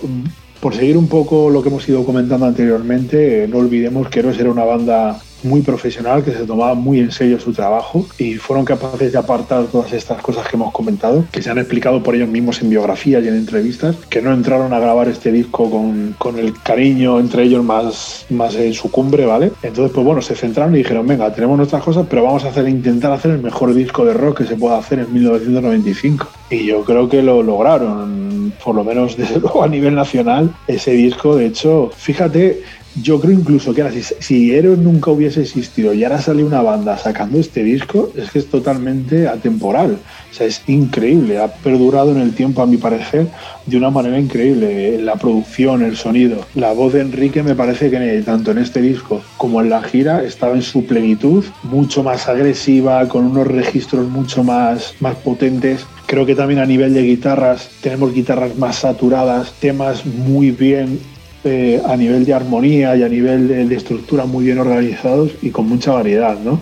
por seguir un poco lo que hemos ido comentando anteriormente, no olvidemos que Héroes era una banda muy profesional, que se tomaba muy en serio su trabajo y fueron capaces de apartar todas estas cosas que hemos comentado, que se han explicado por ellos mismos en biografías y en entrevistas, que no entraron a grabar este disco con, con el cariño entre ellos más, más en su cumbre, ¿vale? Entonces, pues bueno, se centraron y dijeron, venga, tenemos nuestras cosas, pero vamos a hacer, intentar hacer el mejor disco de rock que se pueda hacer en 1995. Y yo creo que lo lograron, por lo menos desde luego a nivel nacional, ese disco, de hecho, fíjate, yo creo incluso que ahora, si, si nunca hubiese existido y ahora sale una banda sacando este disco, es que es totalmente atemporal. O sea, es increíble. Ha perdurado en el tiempo, a mi parecer, de una manera increíble. La producción, el sonido. La voz de Enrique me parece que tanto en este disco como en la gira estaba en su plenitud, mucho más agresiva, con unos registros mucho más, más potentes. Creo que también a nivel de guitarras tenemos guitarras más saturadas, temas muy bien eh, a nivel de armonía y a nivel de, estructura muy bien organizados y con mucha variedad. ¿no?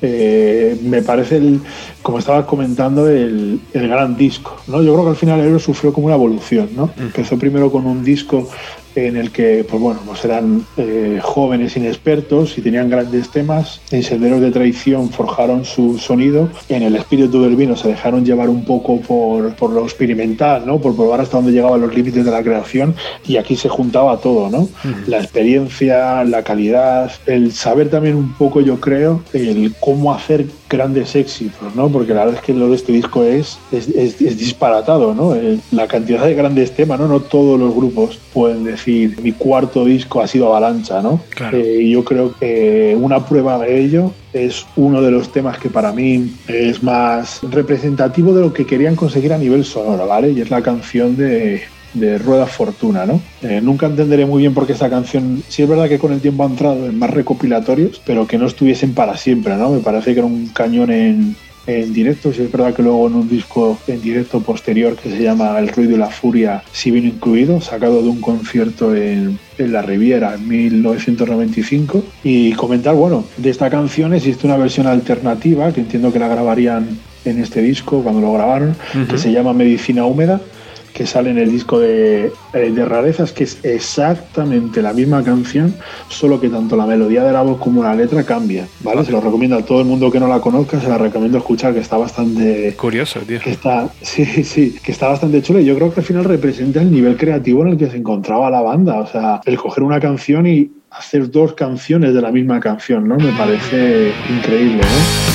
Eh, me parece, el, como estabas comentando, el, gran disco. ¿no? Yo creo que al final Eero sufrió como una evolución. ¿no? Empezó primero con un disco en el que pues bueno, pues eran eh, jóvenes inexpertos y tenían grandes temas. En Senderos de Traición forjaron su sonido. En el espíritu del vino se dejaron llevar un poco por, por lo experimental, ¿no? por probar hasta dónde llegaban los límites de la creación. Y aquí se juntaba todo, ¿no? La experiencia, la calidad, el saber también un poco, yo creo, el cómo hacer grandes éxitos, ¿no? Porque la verdad es que lo de este disco es, es, es, disparatado, ¿no? La cantidad de grandes temas, ¿no? No todos los grupos pueden decir mi cuarto disco ha sido Avalancha, ¿no? Eh, y yo creo que una prueba de ello es uno de los temas que para mí es más representativo de lo que querían conseguir a nivel sonoro, ¿vale? Y es la canción de de Rueda Fortuna, ¿no? Eh, nunca entenderé muy bien por qué esta canción, sí es verdad que con el tiempo ha entrado en más recopilatorios, pero que no estuviesen para siempre, ¿no? Me parece que era un cañón en, en directo, sí es verdad que luego en un disco en directo posterior que se llama El ruido y la furia sí vino incluido, sacado de un concierto en, en la Riviera en 1995 y comentar, bueno, de esta canción existe una versión alternativa que entiendo que la grabarían en este disco cuando lo grabaron, que se llama Medicina Húmeda que sale en el disco de, eh, de, Rarezas, que es exactamente la misma canción, solo que tanto la melodía de la voz como la letra cambia, ¿vale? Se lo recomiendo a todo el mundo que no la conozca, se la recomiendo escuchar, que está bastante... Curioso, tío. Que está, sí, sí, que está bastante chulo y yo creo que al final representa el nivel creativo en el que se encontraba la banda, o sea, el coger una canción y hacer dos canciones de la misma canción, ¿no? Me parece increíble, ¿no?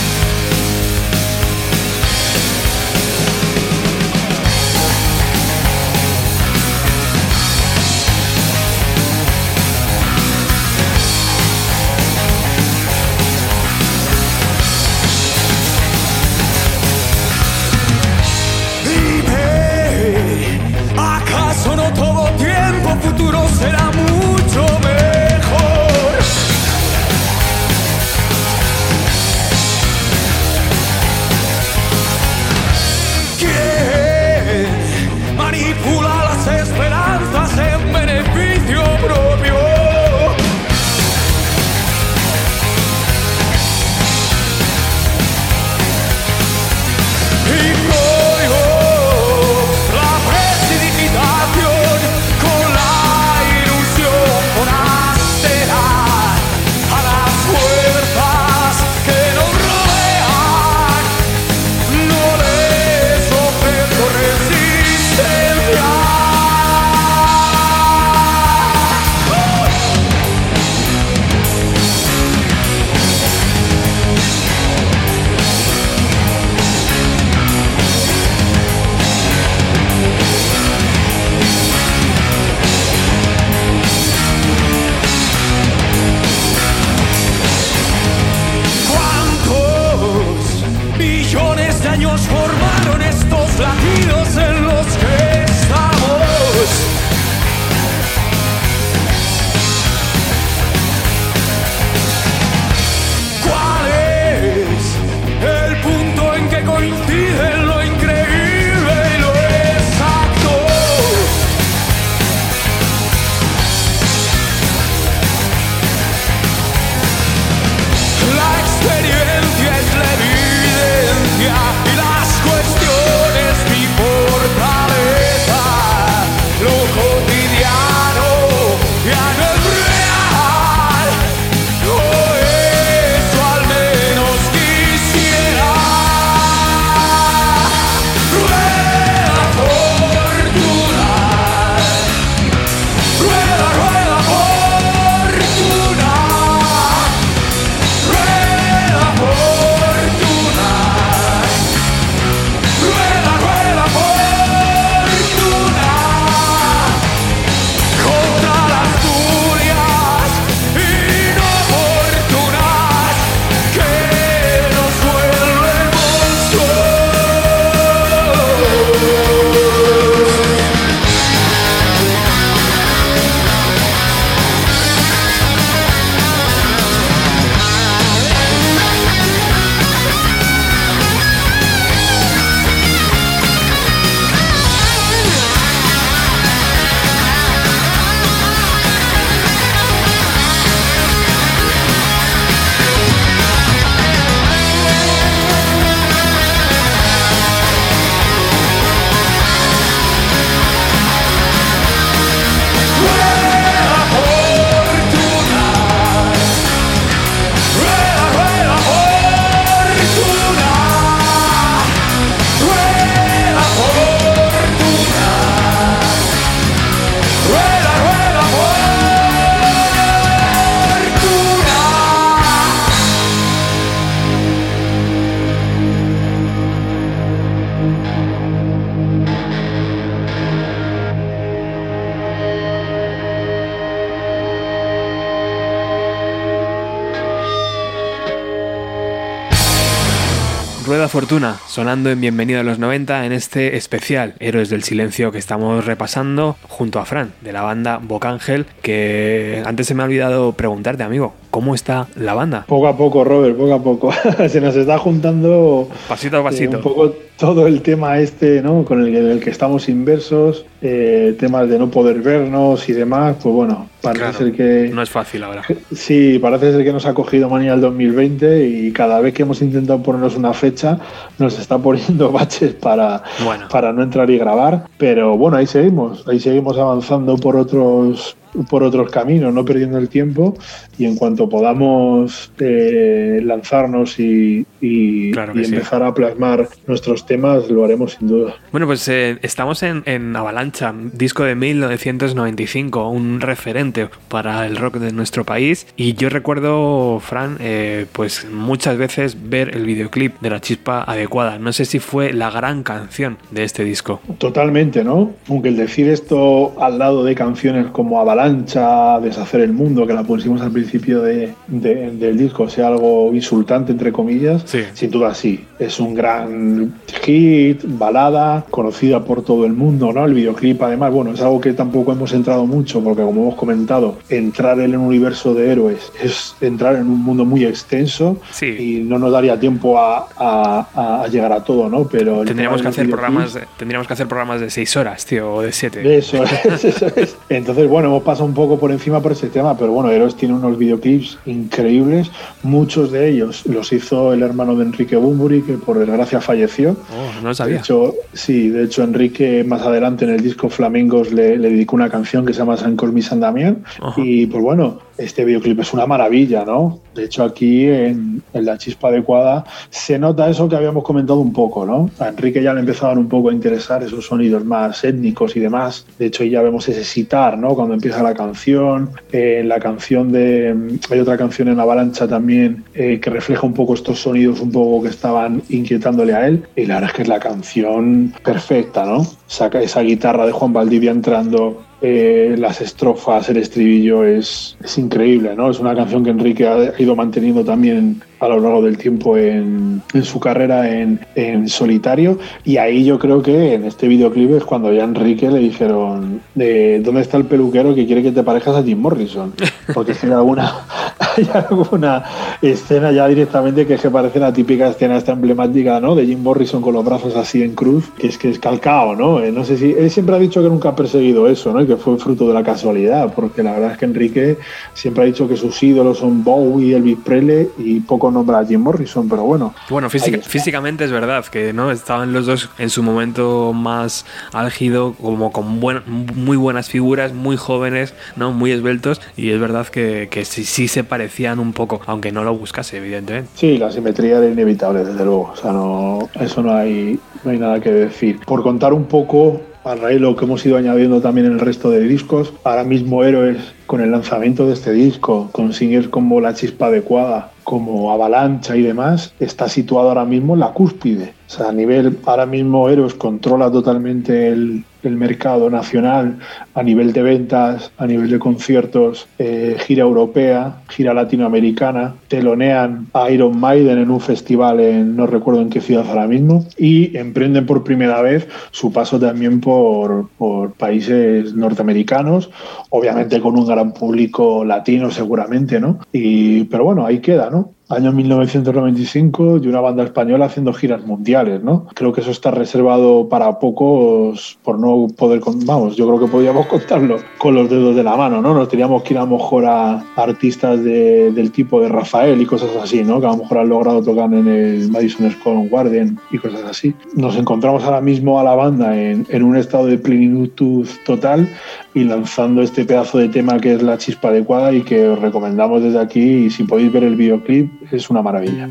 Fortuna, sonando en Bienvenido a los 90 en este especial Héroes del Silencio que estamos repasando junto a Fran, de la banda Bocángel, que antes se me ha olvidado preguntarte, amigo, ¿cómo está la banda? Poco a poco, Robert, poco a poco. se nos está juntando... Pasito a pasito. Eh, un poco todo el tema este, ¿no? Con el, que estamos inversos, eh, temas de no poder vernos y demás, pues bueno, parece ser que... No es fácil ahora. Sí, parece ser que nos ha cogido manía el 2020 y cada vez que hemos intentado ponernos una fecha nos está poniendo baches para, para no entrar y grabar, pero bueno, ahí seguimos, ahí seguimos avanzando por otros por otros caminos, no perdiendo el tiempo y en cuanto podamos eh, lanzarnos y, empezar a plasmar nuestros temas, lo haremos sin duda. Bueno, pues eh, estamos en, en, Avalancha, disco de 1995, un referente para el rock de nuestro país y yo recuerdo, Fran, eh, pues muchas veces ver el videoclip de La Chispa Adecuada. No sé si fue la gran canción de este disco. Totalmente, ¿no? Aunque el decir esto al lado de canciones como Avalancha, avalancha, deshacer el mundo, que la pusimos al principio de, del disco, sea algo insultante, entre comillas, sin duda sí. Es un gran hit, balada, conocida por todo el mundo, ¿no? El videoclip, además, bueno, es algo que tampoco hemos entrado mucho, porque como hemos comentado, entrar en el universo de héroes es entrar en un mundo muy extenso y no nos daría tiempo a, llegar a todo, ¿no? Pero tendríamos que hacer programas, de, tendríamos que hacer programas de seis horas, tío, o de siete. Eso es, eso es. Entonces, bueno, hemos pasado un poco por encima por ese tema, pero bueno, Héroes tiene unos videoclips increíbles. Muchos de ellos los hizo el hermano de Enrique Bumburi, que por desgracia falleció. Oh, no lo sabía. De hecho, sí, de hecho, Enrique más adelante en el disco Flamingos le, dedicó una canción que se llama San Cosmi San Damián. Y pues bueno, este videoclip es una maravilla, ¿no? De hecho, aquí en, La Chispa Adecuada se nota eso que habíamos comentado un poco, ¿no? A Enrique ya le empezaban un poco a interesar esos sonidos más étnicos y demás. De hecho, ya vemos ese citar, ¿no? Cuando empieza la canción. En la canción de. Hay otra canción en Avalancha también eh, que refleja un poco estos sonidos un poco que estaban inquietándole a él. Y la verdad es que es la canción perfecta, ¿no? Saca esa guitarra de Juan Valdivia entrando eh, las estrofas, el estribillo es, es, increíble, ¿no? Es una canción que Enrique ha ido manteniendo también a lo largo del tiempo en, en su carrera en, en, solitario y ahí yo creo que en este videoclip es cuando ya Enrique le dijeron de dónde está el peluquero que quiere que te parejas a Jim Morrison porque hay alguna, hay alguna escena ya directamente que es que parece la típica escena esta emblemática ¿no? de Jim Morrison con los brazos así en cruz que es que es calcao ¿no? Eh, no sé si él siempre ha dicho que nunca ha perseguido eso ¿no? que fue fruto de la casualidad porque la verdad es que Enrique siempre ha dicho que sus ídolos son Bowie, Elvis Presley y poco nombra a Jim Morrison, pero bueno. Bueno, físicamente es verdad que no estaban los dos en su momento más álgido, como con muy buenas figuras, muy jóvenes, no muy esbeltos, y es verdad que, que sí, sí, se parecían un poco, aunque no lo buscase, evidentemente. Sí, la simetría era inevitable, desde luego. O sea, no, eso no hay, no hay nada que decir. Por contar un poco a raíz de lo que hemos ido añadiendo también en el resto de discos. Ahora mismo Héroes, con el lanzamiento de este disco, con singles como La Chispa Adecuada, como Avalancha y demás, está situado ahora mismo en la cúspide. O sea, a nivel, ahora mismo Héroes controla totalmente el, el mercado nacional a nivel de ventas, a nivel de conciertos, eh, gira europea, gira latinoamericana, telonean a Iron Maiden en un festival en no recuerdo en qué ciudad ahora mismo y emprenden por primera vez su paso también por, por países norteamericanos, obviamente con un gran público latino seguramente, ¿no? Y, pero bueno, ahí queda, ¿no? Año 1995 y una banda española haciendo giras mundiales, ¿no? Creo que eso está reservado para pocos por no poder, vamos, yo creo que podíamos contarlo con los dedos de la mano, ¿no? Nos teníamos que ir a lo mejor a artistas del tipo de Rafael y cosas así, ¿no? Que a lo mejor han logrado tocar en el Madison Square Garden y cosas así. Nos encontramos ahora mismo a la banda en, en un estado de plenitud total y lanzando este pedazo de tema que es la chispa adecuada y que os recomendamos desde aquí y si podéis ver el videoclip es una maravilla.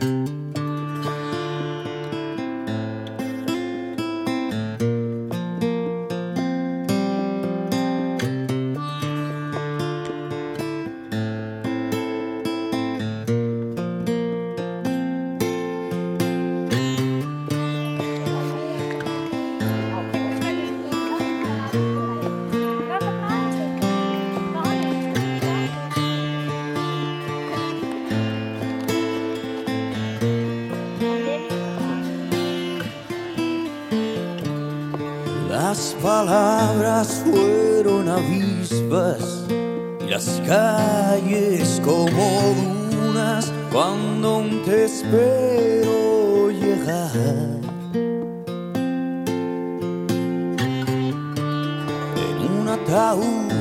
Ataúd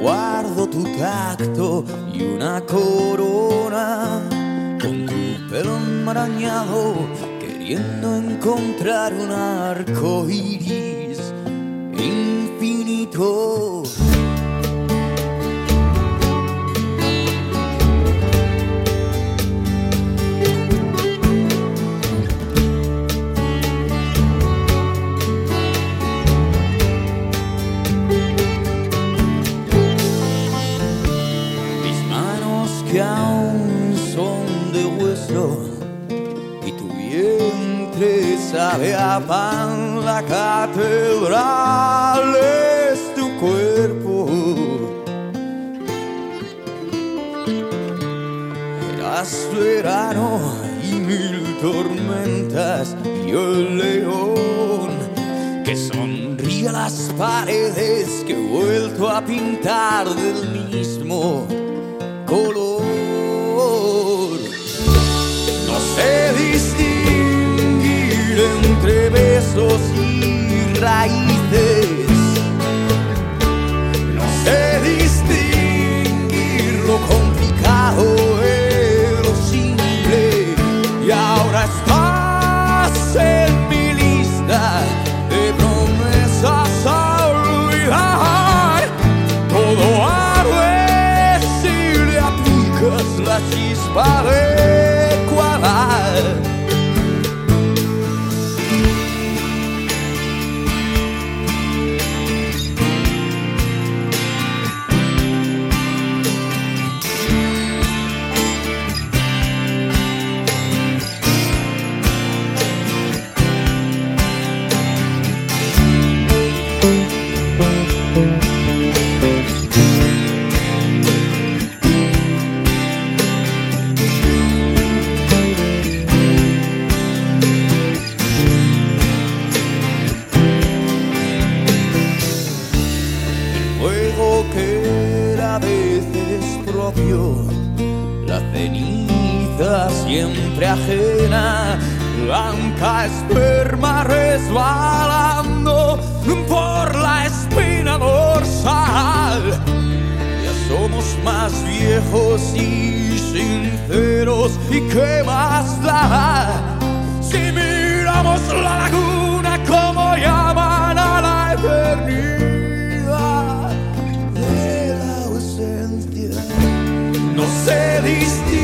guardo tu tacto y una corona con tu pelo enmarañado queriendo encontrar un arco iris infinito. Vientre sabe a pan, la catedral es tu cuerpo. Eras verano y mil tormentas y el león que sonríe a las paredes que he vuelto a pintar del mismo color. Besos y raíces. Blanca esperma resbalando por la espina dorsal. Ya somos más viejos y sinceros, ¿y qué más da? Si miramos la laguna como llaman a la eternidad de la ausencia. No sé distinguir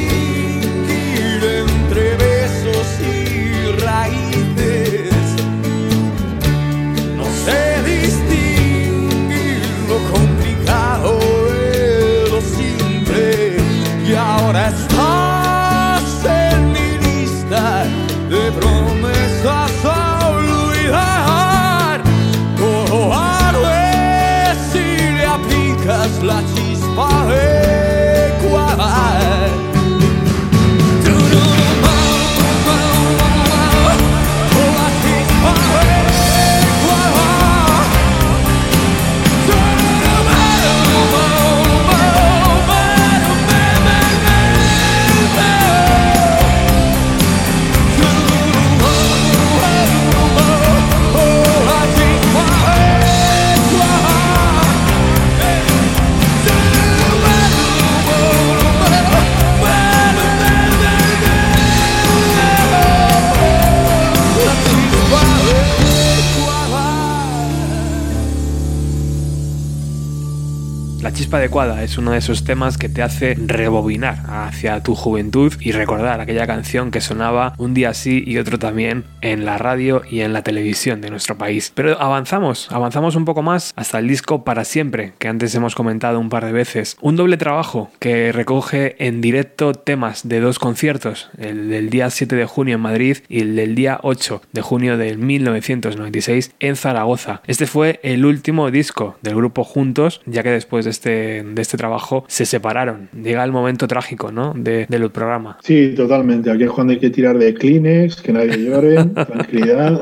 adecuada es uno de esos temas que te hace rebobinar hacia tu juventud y recordar aquella canción que sonaba un día sí y otro también en la radio y en la televisión de nuestro país. Pero avanzamos, avanzamos un poco más hasta el disco Para Siempre, que antes hemos comentado un par de veces. Un doble trabajo que recoge en directo temas de dos conciertos, el del día 7 de junio en Madrid y el del día 8 de junio de 1996 en Zaragoza. Este fue el último disco del grupo Juntos, ya que después de este, de este trabajo se separaron. Llega el momento trágico, ¿no? De, del programa. Sí, totalmente. Aquí es cuando hay que tirar de Kleenex, que nadie llore, tranquilidad.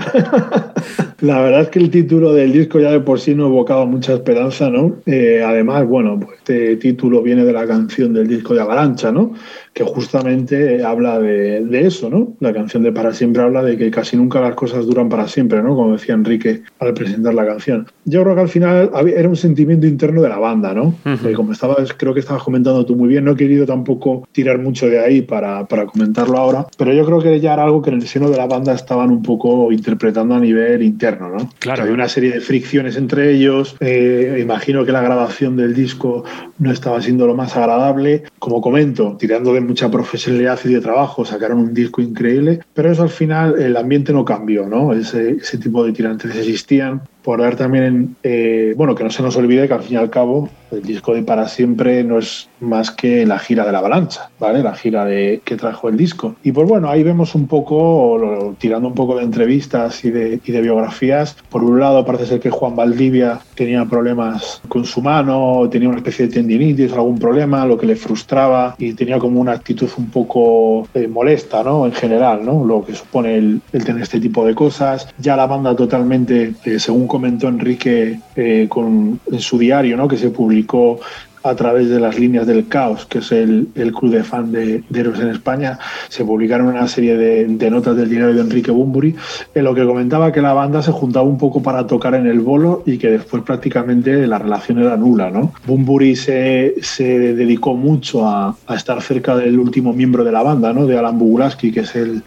La verdad es que el título del disco ya de por sí no evocaba mucha esperanza, ¿no? Eh, además, bueno, pues este título viene de la canción del disco de Avalancha, ¿no? que justamente habla de, eso, ¿no? La canción de Para Siempre habla de que casi nunca las cosas duran para siempre, ¿no? Como decía Enrique al presentar la canción. Yo creo que al final era un sentimiento interno de la banda, ¿no? como estabas, creo que estabas comentando tú muy bien, no he querido tampoco tirar mucho de ahí para, para comentarlo ahora, pero yo creo que ya era algo que en el seno de la banda estaban un poco interpretando a nivel interno, ¿no? Claro. hay una serie de fricciones entre ellos, eh, imagino que la grabación del disco no estaba siendo lo más agradable, como comento, tirando de mucha profesionalidad y de trabajo, sacaron un disco increíble, pero eso al final el ambiente no cambió, ¿no? Ese, ese tipo de tirantes existían, por dar también, eh, bueno, que no se nos olvide que al fin y al cabo el disco de Para Siempre no es más que la gira de la avalancha, ¿vale? La gira de, que trajo el disco. Y pues bueno, ahí vemos un poco, tirando un poco de entrevistas y de, y de biografías, por un lado parece ser que Juan Valdivia tenía problemas con su mano, tenía una especie de tendinitis, algún problema, lo que le frustraba y tenía como una actitud un poco eh, molesta, ¿no? En general, ¿no? Lo que supone el, tener este tipo de cosas. Ya la banda totalmente, eh, según comentó Enrique eh, con, en su diario, ¿no? que se publicó a través de las líneas del caos, que es el, el club de fan de, Héroes en España, se publicaron una serie de, notas del diario de Enrique Bumburi, en lo que comentaba que la banda se juntaba un poco para tocar en el bolo y que después prácticamente la relación era nula. ¿no? Bumburi se, se dedicó mucho a, a, estar cerca del último miembro de la banda, ¿no? de Alan Bugulaski, que es el,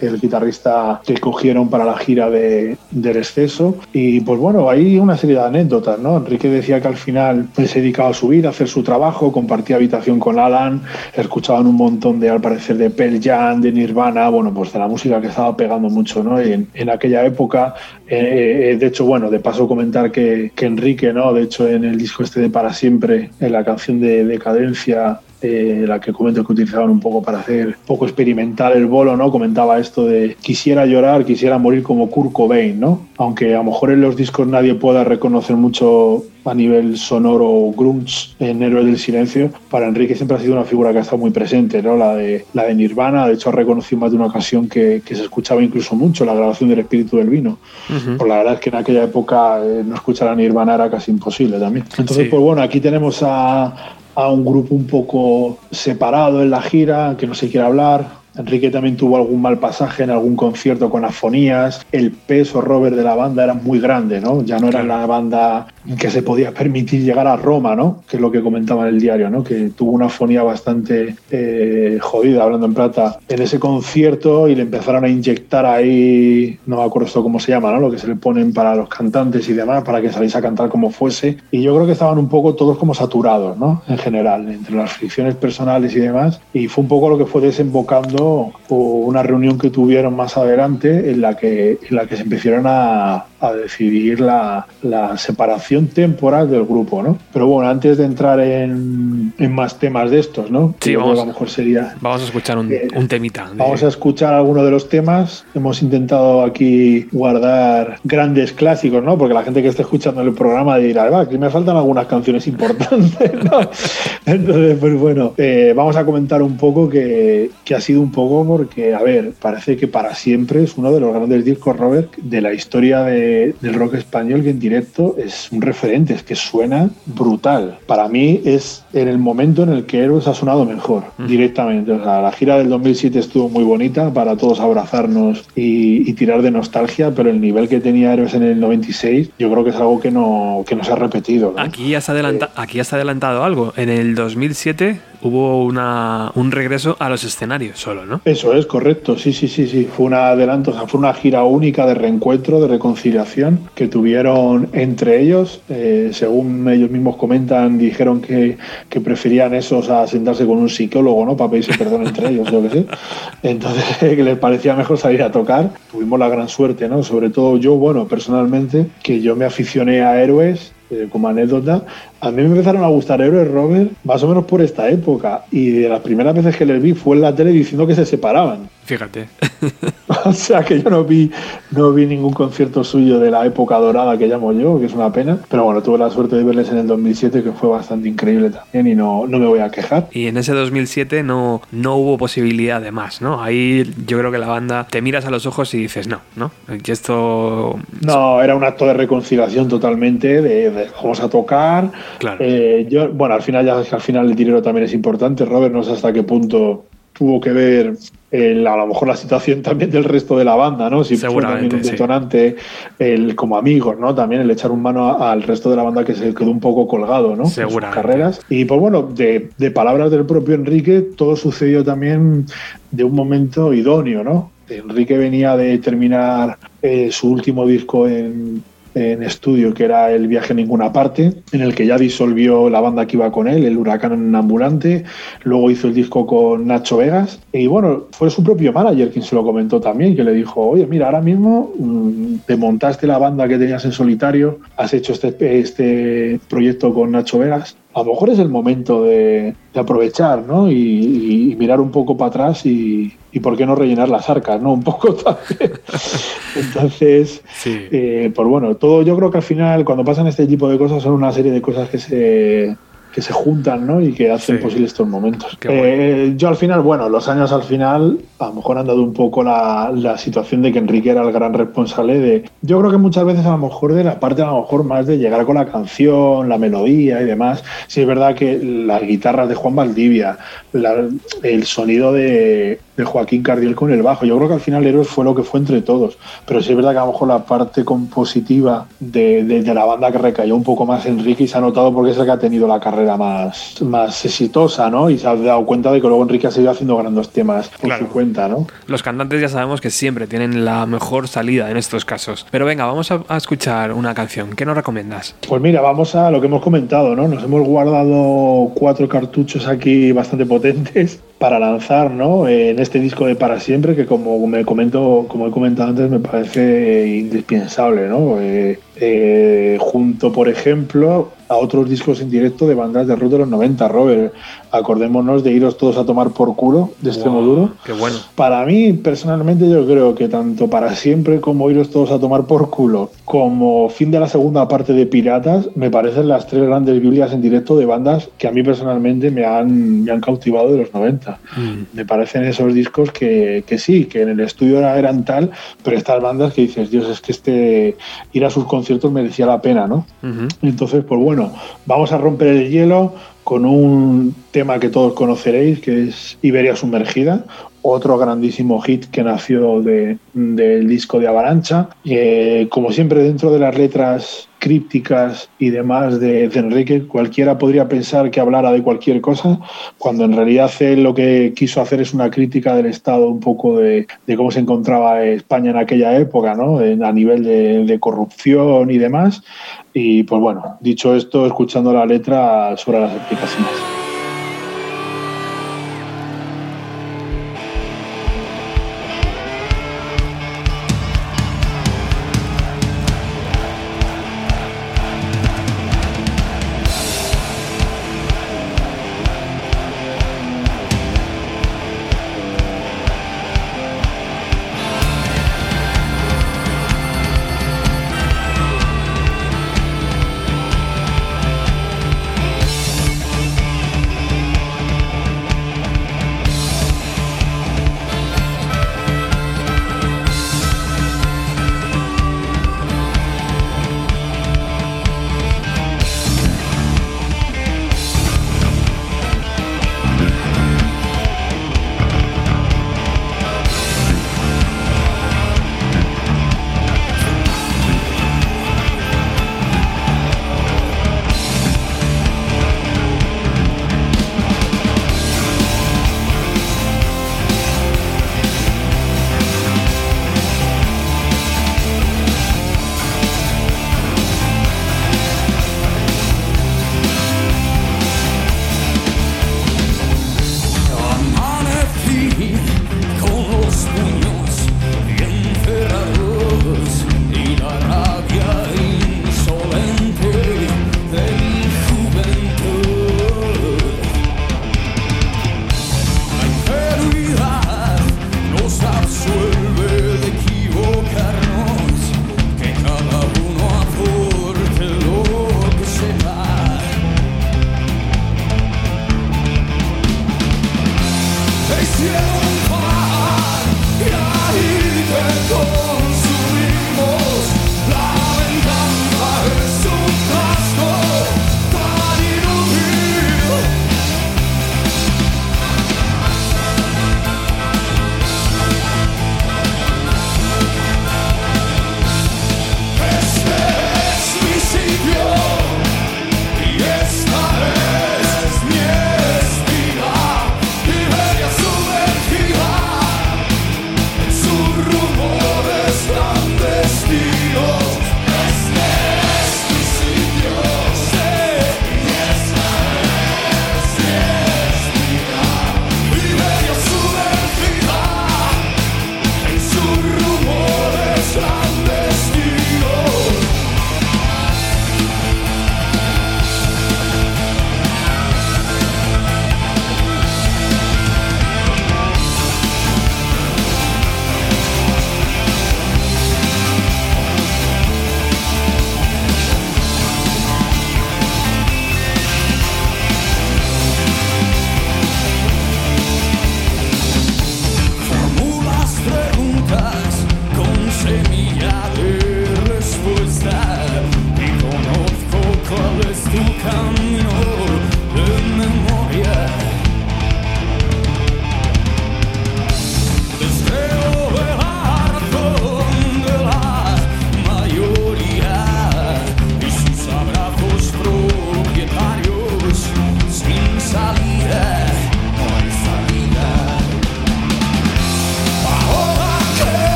el guitarrista que cogieron para la gira de, del exceso. Y pues bueno, hay una serie de anécdotas. ¿no? Enrique decía que al final se dedicaba a subir, a hacer su trabajo, compartía habitación con Alan, escuchaban un montón de, al parecer, de Pearl Jam, de Nirvana, bueno, pues de la música que estaba pegando mucho, ¿no? en, aquella época, eh, eh, de hecho, bueno, de paso comentar que, que, Enrique, ¿no? De hecho, en el disco este de Para Siempre, en la canción de Decadencia, eh, la que comento que utilizaban un poco para hacer poco experimental el bolo, ¿no? Comentaba esto de quisiera llorar, quisiera morir como Kurt Cobain, ¿no? Aunque a lo mejor en los discos nadie pueda reconocer mucho a nivel sonoro grunge en Héroes del Silencio, para Enrique siempre ha sido una figura que ha estado muy presente, ¿no? La de, la de Nirvana, de hecho ha reconocido más de una ocasión que, que se escuchaba incluso mucho la grabación del Espíritu del Vino. Pues la verdad es que en aquella época eh, no escuchar a Nirvana era casi imposible también. Entonces, pues bueno, aquí tenemos a, a un grupo un poco separado en la gira, que no se quiere hablar, Enrique también tuvo algún mal pasaje en algún concierto con afonías. El peso, Robert, de la banda era muy grande, ¿no? Ya no era la banda que se podía permitir llegar a Roma, ¿no? Que es lo que comentaba en el diario, ¿no? Que tuvo una afonía bastante eh, jodida, hablando en plata, en ese concierto y le empezaron a inyectar ahí, no me acuerdo cómo se llama, ¿no? Lo que se le ponen para los cantantes y demás, para que saliese a cantar como fuese. Y yo creo que estaban un poco todos como saturados, ¿no? En general, entre las fricciones personales y demás. Y fue un poco lo que fue desembocando o una reunión que tuvieron más adelante en la que, en la que se empezaron a, a decidir la, la, separación temporal del grupo, ¿no? Pero bueno, antes de entrar en, en más temas de estos, ¿no? Sí, vamos, a lo mejor sería... Vamos a escuchar un, eh, un temita. Vamos a escuchar alguno de los temas. Hemos intentado aquí guardar grandes clásicos, ¿no? Porque la gente que esté escuchando el programa dirá, va, aquí me faltan algunas canciones importantes, ¿no? Entonces, pues bueno, eh, vamos a comentar un poco que, que ha sido un poco porque, a ver, parece que para siempre es uno de los grandes discos, Robert, de la historia de del rock español que en directo es un referente, es que suena brutal. Para mí es en el momento en el que Héroes ha sonado mejor, directamente. O sea, la gira del 2007 estuvo muy bonita para todos abrazarnos y, tirar de nostalgia, pero el nivel que tenía Héroes en el 96 yo creo que es algo que no, que no se ha repetido. Aquí, se adelanta, aquí has adelantado algo. En el 2007 hubo una, un regreso a los escenarios solo, ¿no? Eso es, correcto. Sí, sí, sí, sí. Fue un adelanto, o sea, fue una gira única de reencuentro, de reconciliación que tuvieron entre ellos. Eh, según ellos mismos comentan, dijeron que, que, preferían esos a sentarse con un psicólogo, ¿no? Para pedirse perdón entre ellos, yo qué sé. Entonces, que les parecía mejor salir a tocar. Tuvimos la gran suerte, ¿no? Sobre todo yo, bueno, personalmente, que yo me aficioné a héroes eh, como anécdota, a mí me empezaron a gustar Héroes Robert más o menos por esta época y de las primeras veces que les vi fue en la tele diciendo que se separaban. Fíjate. o sea que yo no vi, no vi ningún concierto suyo de la época dorada que llamo yo, que es una pena. Pero bueno, tuve la suerte de verles en el 2007, que fue bastante increíble también y no, no me voy a quejar. Y en ese 2007 no, no hubo posibilidad de más, ¿no? Ahí yo creo que la banda te miras a los ojos y dices, no, ¿no? Y esto... No, era un acto de reconciliación totalmente, de, vamos a tocar. Claro. Eh, yo, bueno, al final ya al final el dinero también es importante. Robert, no sé hasta qué punto tuvo que ver el, a lo mejor la situación también del resto de la banda, ¿no? Si fue también un detonante, el, como amigos, ¿no? También el echar un mano al resto de la banda que se quedó un poco colgado, ¿no? Sus carreras. Y pues bueno, de, de, palabras del propio Enrique, todo sucedió también de un momento idóneo, ¿no? Enrique venía de terminar eh, su último disco en, en estudio, que era El viaje a ninguna parte, en el que ya disolvió la banda que iba con él, el Huracán Ambulante, luego hizo el disco con Nacho Vegas, y bueno, fue su propio manager quien se lo comentó también, que le dijo, oye, mira, ahora mismo mm, te montaste la banda que tenías en solitario, has hecho este, este proyecto con Nacho Vegas, a lo mejor es el momento de, aprovechar, ¿no? Y, mirar un poco para atrás y, y, por qué no rellenar las arcas, ¿no? Un poco también. Entonces, eh, pues bueno, todo yo creo que al final cuando pasan este tipo de cosas son una serie de cosas que se que se juntan ¿no? y que hacen posibles estos momentos. Eh, yo al final, bueno, los años al final a lo mejor han dado un poco la, la, situación de que Enrique era el gran responsable de, yo creo que muchas veces a lo mejor de la parte a lo mejor más de llegar con la canción, la melodía y demás. Sí es verdad que las guitarras de Juan Valdivia, el sonido de, de Joaquín Cardiel con el bajo. Yo creo que al final Héroes fue lo que fue entre todos. Pero sí es verdad que a lo mejor la parte compositiva de, de, la banda que recayó un poco más Enrique y se ha notado porque es el que ha tenido la carrera más, más exitosa, ¿no? Y se ha dado cuenta de que luego Enrique ha seguido haciendo grandes temas por su cuenta, ¿no? Los cantantes ya sabemos que siempre tienen la mejor salida en estos casos. Pero venga, vamos a, a escuchar una canción. ¿Qué nos recomiendas? Pues mira, vamos a lo que hemos comentado, ¿no? Nos hemos guardado cuatro cartuchos aquí bastante potentes para lanzar, ¿no? En este disco de Para Siempre, que como me comento, como he comentado antes, me parece indispensable, ¿no? Eh, eh, junto, por ejemplo, a otros discos en directo de bandas de rock de los 90, Robert. Acordémonos de iros todos a tomar por culo de extremo duro. Qué bueno. Para mí, personalmente, yo creo que tanto para siempre como iros todos a tomar por culo, como fin de la segunda parte de Piratas, me parecen las tres grandes Biblias en directo de bandas que a mí personalmente me han, me han cautivado de los 90. Mm. Me parecen esos discos que, que, sí, que en el estudio eran tal, pero estas bandas que dices, Dios, es que este ir a sus conciertos merecía la pena, ¿no? Entonces, pues bueno bueno, vamos a romper el hielo con un tema que todos conoceréis, que es Iberia Sumergida, otro grandísimo hit que nació de, del disco de Avalancha. Eh, como siempre, dentro de las letras crípticas y demás de, Enrique, cualquiera podría pensar que hablara de cualquier cosa, cuando en realidad él lo que quiso hacer es una crítica del Estado, un poco de, cómo se encontraba España en aquella época, ¿no? a nivel de, de corrupción y demás. Y pues bueno, dicho esto, escuchando la letra sobre las explicaciones.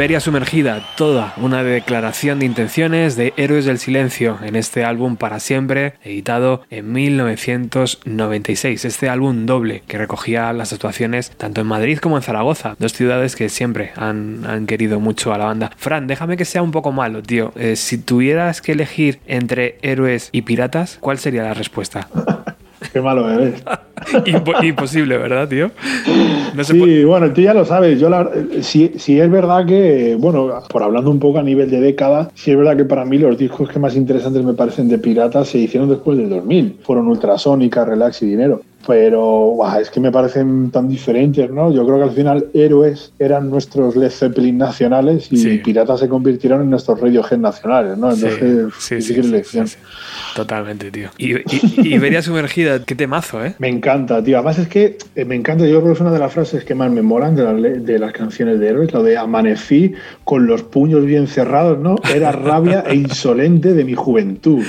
Iberia Sumergida, toda una declaración de intenciones de Héroes del Silencio en este álbum para siempre, editado en 1996. Este álbum doble que recogía las actuaciones tanto en Madrid como en Zaragoza, dos ciudades que siempre han, querido mucho a la banda. Fran, déjame que sea un poco malo, tío. Eh, si tuvieras que elegir entre héroes y piratas, ¿cuál sería la respuesta? Qué malo eres. imposible, ¿verdad, tío? sí, bueno, tú ya lo sabes. Yo la, si, si, es verdad que, bueno, por hablando un poco a nivel de década, si es verdad que para mí los discos que más interesantes me parecen de Piratas se hicieron después del 2000. Fueron Ultrasónica, Relax y Dinero pero es que me parecen tan diferentes, ¿no? Yo creo que al final héroes eran nuestros Led Zeppelin nacionales y piratas se convirtieron en nuestros Radiohead nacionales, ¿no? Entonces, sí, sí, sí, Totalmente, tío. Y, Iberia Sumergida, qué temazo, ¿eh? Me encanta, tío. Además es que eh, me encanta, yo creo que es una de las frases que más me molan de, de las canciones de héroes, lo de amanecí con los puños bien cerrados, ¿no? Era rabia e insolente de mi juventud.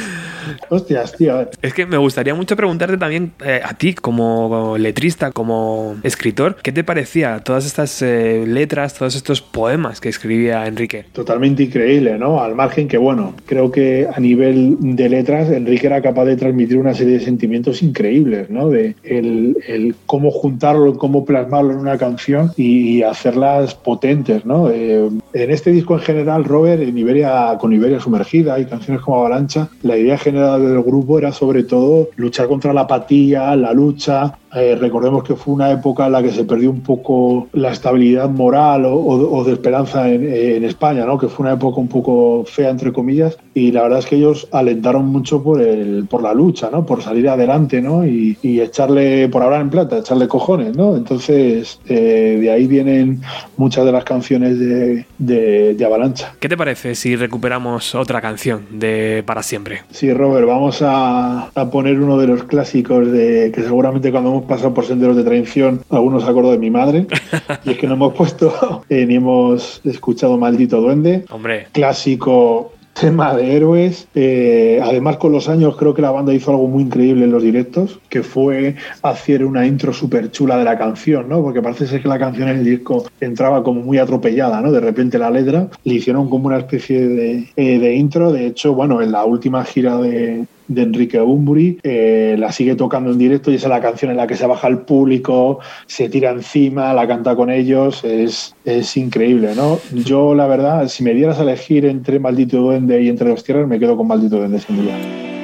Hostias, tío. Es que me gustaría mucho preguntarte también eh, a ti, como letrista, como escritor, ¿qué te parecía todas estas eh, letras, todos estos poemas que escribía Enrique? Totalmente increíble, ¿no? Al margen que, bueno, creo que a nivel de letras, Enrique era capaz de transmitir una serie de sentimientos increíbles, ¿no? De el, cómo juntarlo, cómo plasmarlo en una canción y, hacerlas potentes, ¿no? Eh, en este disco en general, Robert, en Iberia, con Iberia sumergida y canciones como Avalancha, la idea general del grupo era sobre todo luchar contra la apatía, la lucha, eh, recordemos que fue una época en la que se perdió un poco la estabilidad moral o, de esperanza en, España, ¿no? que fue una época un poco fea, entre comillas, y la verdad es que ellos alentaron mucho por, el, por la lucha, ¿no? por salir adelante ¿no? y, echarle, por ahora en plata, echarle cojones. ¿no? Entonces, eh, de ahí vienen muchas de las canciones de, de, Avalancha. ¿Qué te parece si recuperamos otra canción de Para Siempre? Sí, Robert, vamos a, a poner uno de los clásicos de que seguramente cuando hemos pasado por senderos de traición, algunos acuerdo de mi madre. y es que no hemos puesto eh, ni hemos escuchado Maldito Duende. Hombre. Clásico tema de héroes. Eh, además, con los años creo que la banda hizo algo muy increíble en los directos, que fue hacer una intro súper chula de la canción, ¿no? Porque parece ser que la canción en el disco entraba como muy atropellada, ¿no? De repente la letra le hicieron como una especie de, eh, de intro. De hecho, bueno, en la última gira de, de Enrique Bumburi, eh, la sigue tocando en directo y esa es la canción en la que se baja el público, se tira encima, la canta con ellos, es, es increíble, ¿no? Yo, la verdad, si me dieras a elegir entre Maldito Duende y Entre dos Tierras, me quedo con Maldito Duende, sin duda.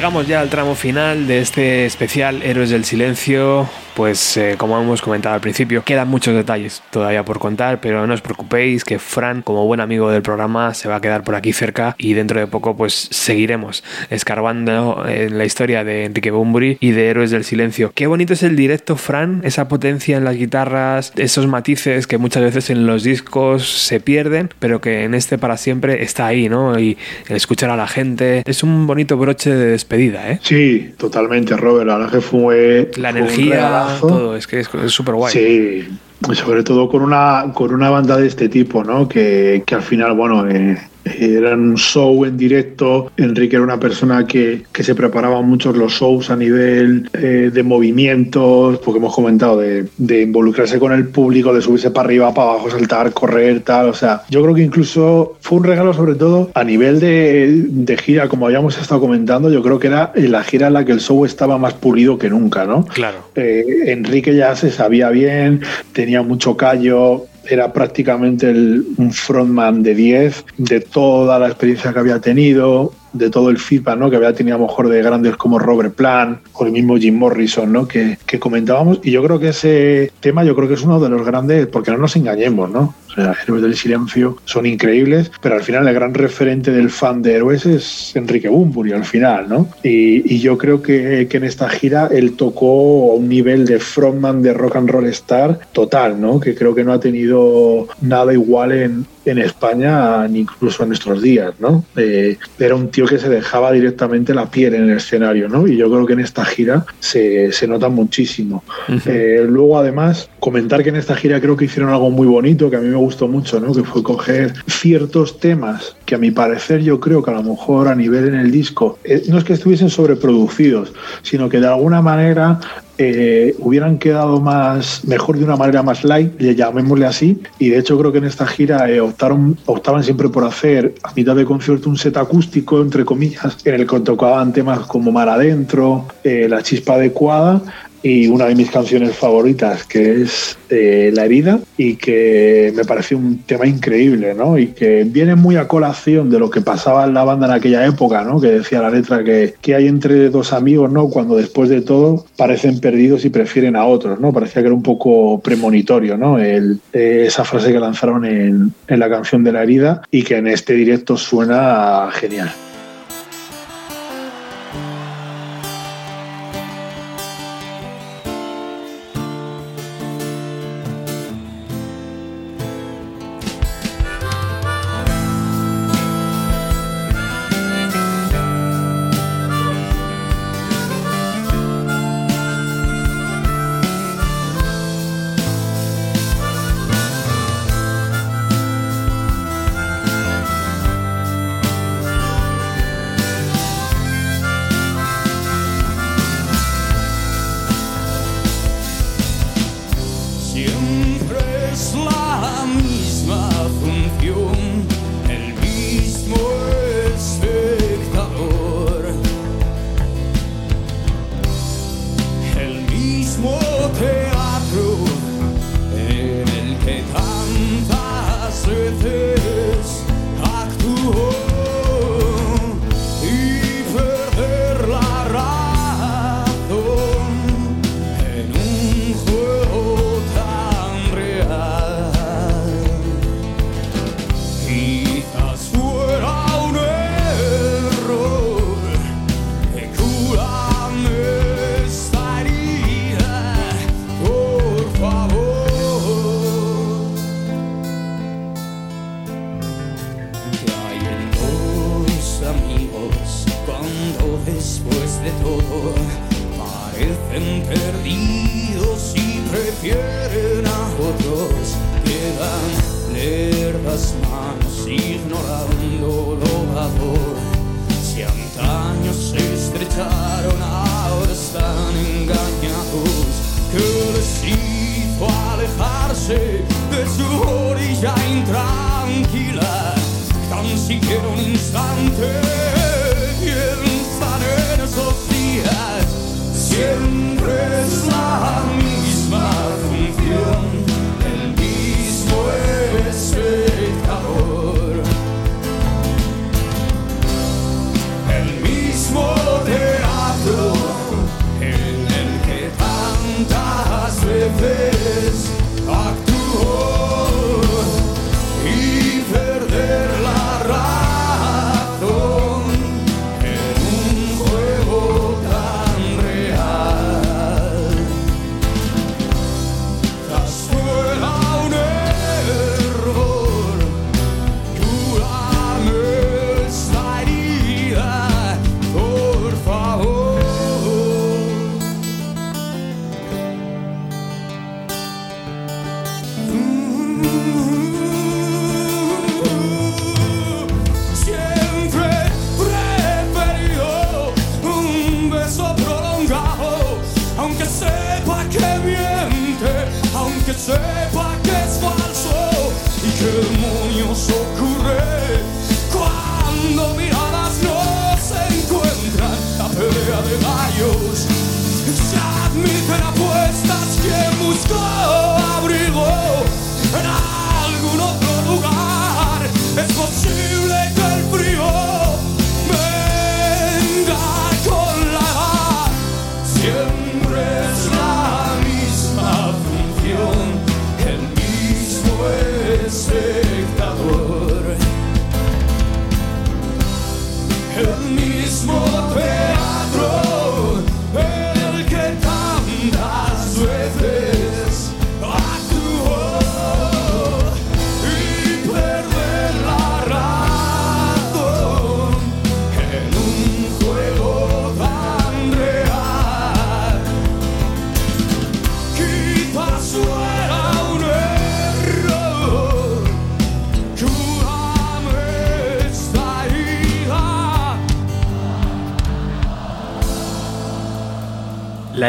Llegamos ya al tramo final de este especial Héroes del Silencio pues eh, como hemos comentado al principio, quedan muchos detalles todavía por contar, pero no os preocupéis que Fran, como buen amigo del programa, se va a quedar por aquí cerca y dentro de poco pues seguiremos escarbando en la historia de Enrique Bumburi y de Héroes del Silencio. Qué bonito es el directo, Fran, esa potencia en las guitarras, esos matices que muchas veces en los discos se pierden, pero que en este para siempre está ahí, ¿no? Y el escuchar a la gente es un bonito broche de despedida, ¿eh? Sí, totalmente, Robert. La verdad que fue... La energía todo, es que es súper guay. Sí, sobre todo con una, con una banda de este tipo, ¿no? Que, que al final, bueno, eh, era un show en directo. Enrique era una persona que, que se preparaba mucho los shows a nivel eh, de movimientos, porque hemos comentado de, de, involucrarse con el público, de subirse para arriba, para abajo, saltar, correr, tal. O sea, yo creo que incluso fue un regalo, sobre todo a nivel de, de gira, como habíamos estado comentando. Yo creo que era la gira en la que el show estaba más pulido que nunca, ¿no? Claro. Eh, Enrique ya se sabía bien, tenía mucho callo, era prácticamente el, un frontman de 10 de toda la experiencia que había tenido, de todo el feedback ¿no? que había tenido a lo mejor de grandes como Robert Plant o el mismo Jim Morrison ¿no? que, que comentábamos. Y yo creo que ese tema yo creo que es uno de los grandes, porque no nos engañemos, ¿no? O sea, Héroes del Silencio son increíbles, pero al final el gran referente del fan de Héroes es Enrique Bumburi, al final, ¿no? Y, y yo creo que, que, en esta gira él tocó a un nivel de frontman de rock and roll star total, ¿no? Que creo que no ha tenido nada igual en, en España ni incluso en nuestros días, ¿no? Eh, era un tío que se dejaba directamente la piel en el escenario, ¿no? Y yo creo que en esta gira se, se nota muchísimo. Uh -huh. eh, luego, además, comentar que en esta gira creo que hicieron algo muy bonito, que a mí me gustó mucho, ¿no? Que fue coger ciertos temas que a mi parecer yo creo que a lo mejor a nivel en el disco, eh, no es que estuviesen sobreproducidos, sino que de alguna manera eh, hubieran quedado más mejor de una manera más light, llamémosle así, y de hecho creo que en esta gira eh, optaron, optaban siempre por hacer a mitad de concierto un set acústico, entre comillas, en el que tocaban temas como Mar Adentro, eh, La Chispa Adecuada, y una de mis canciones favoritas, que es eh, La herida, y que me pareció un tema increíble, ¿no? Y que viene muy a colación de lo que pasaba en la banda en aquella época, ¿no? Que decía la letra que, que hay entre dos amigos, ¿no? Cuando después de todo parecen perdidos y prefieren a otros, ¿no? Parecía que era un poco premonitorio, ¿no? El, eh, esa frase que lanzaron en, en la canción de La herida y que en este directo suena genial.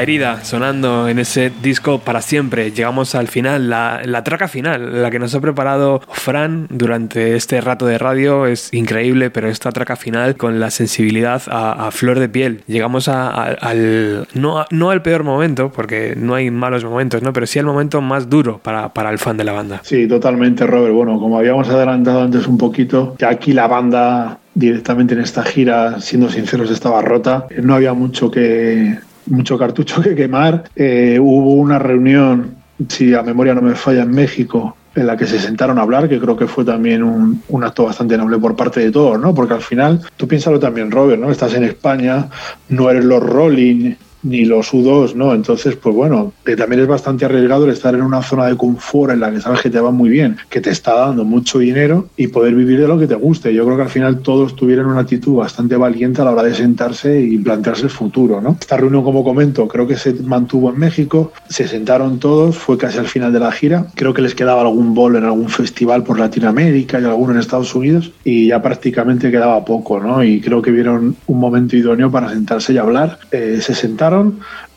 Herida sonando en ese disco para siempre. Llegamos al final, la, la, traca final, la que nos ha preparado Fran durante este rato de radio es increíble, pero esta traca final con la sensibilidad a, flor de piel. Llegamos al, no, no al peor momento, porque no hay malos momentos, ¿no? pero sí al momento más duro para, para el fan de la banda. Sí, totalmente, Robert. Bueno, como habíamos adelantado antes un poquito, que aquí la banda directamente en esta gira, siendo sinceros, estaba rota. No había mucho que mucho cartucho que quemar. Eh, hubo una reunión, si a memoria no me falla, en México, en la que se sentaron a hablar, que creo que fue también un, un, acto bastante noble por parte de todos, ¿no? Porque al final, tú piénsalo también, Robert, ¿no? Estás en España, no eres los Rolling, ni los U2, ¿no? Entonces, pues bueno, que también es bastante arriesgado el estar en una zona de confort en la que sabes que te va muy bien, que te está dando mucho dinero y poder vivir de lo que te guste. Yo creo que al final todos tuvieron una actitud bastante valiente a la hora de sentarse y plantearse el futuro, ¿no? Esta reunión, como comento, creo que se mantuvo en México, se sentaron todos, fue casi al final de la gira. Creo que les quedaba algún bol en algún festival por Latinoamérica y alguno en Estados Unidos y ya prácticamente quedaba poco, ¿no? Y creo que vieron un momento idóneo para sentarse y hablar. Eh, se sentaron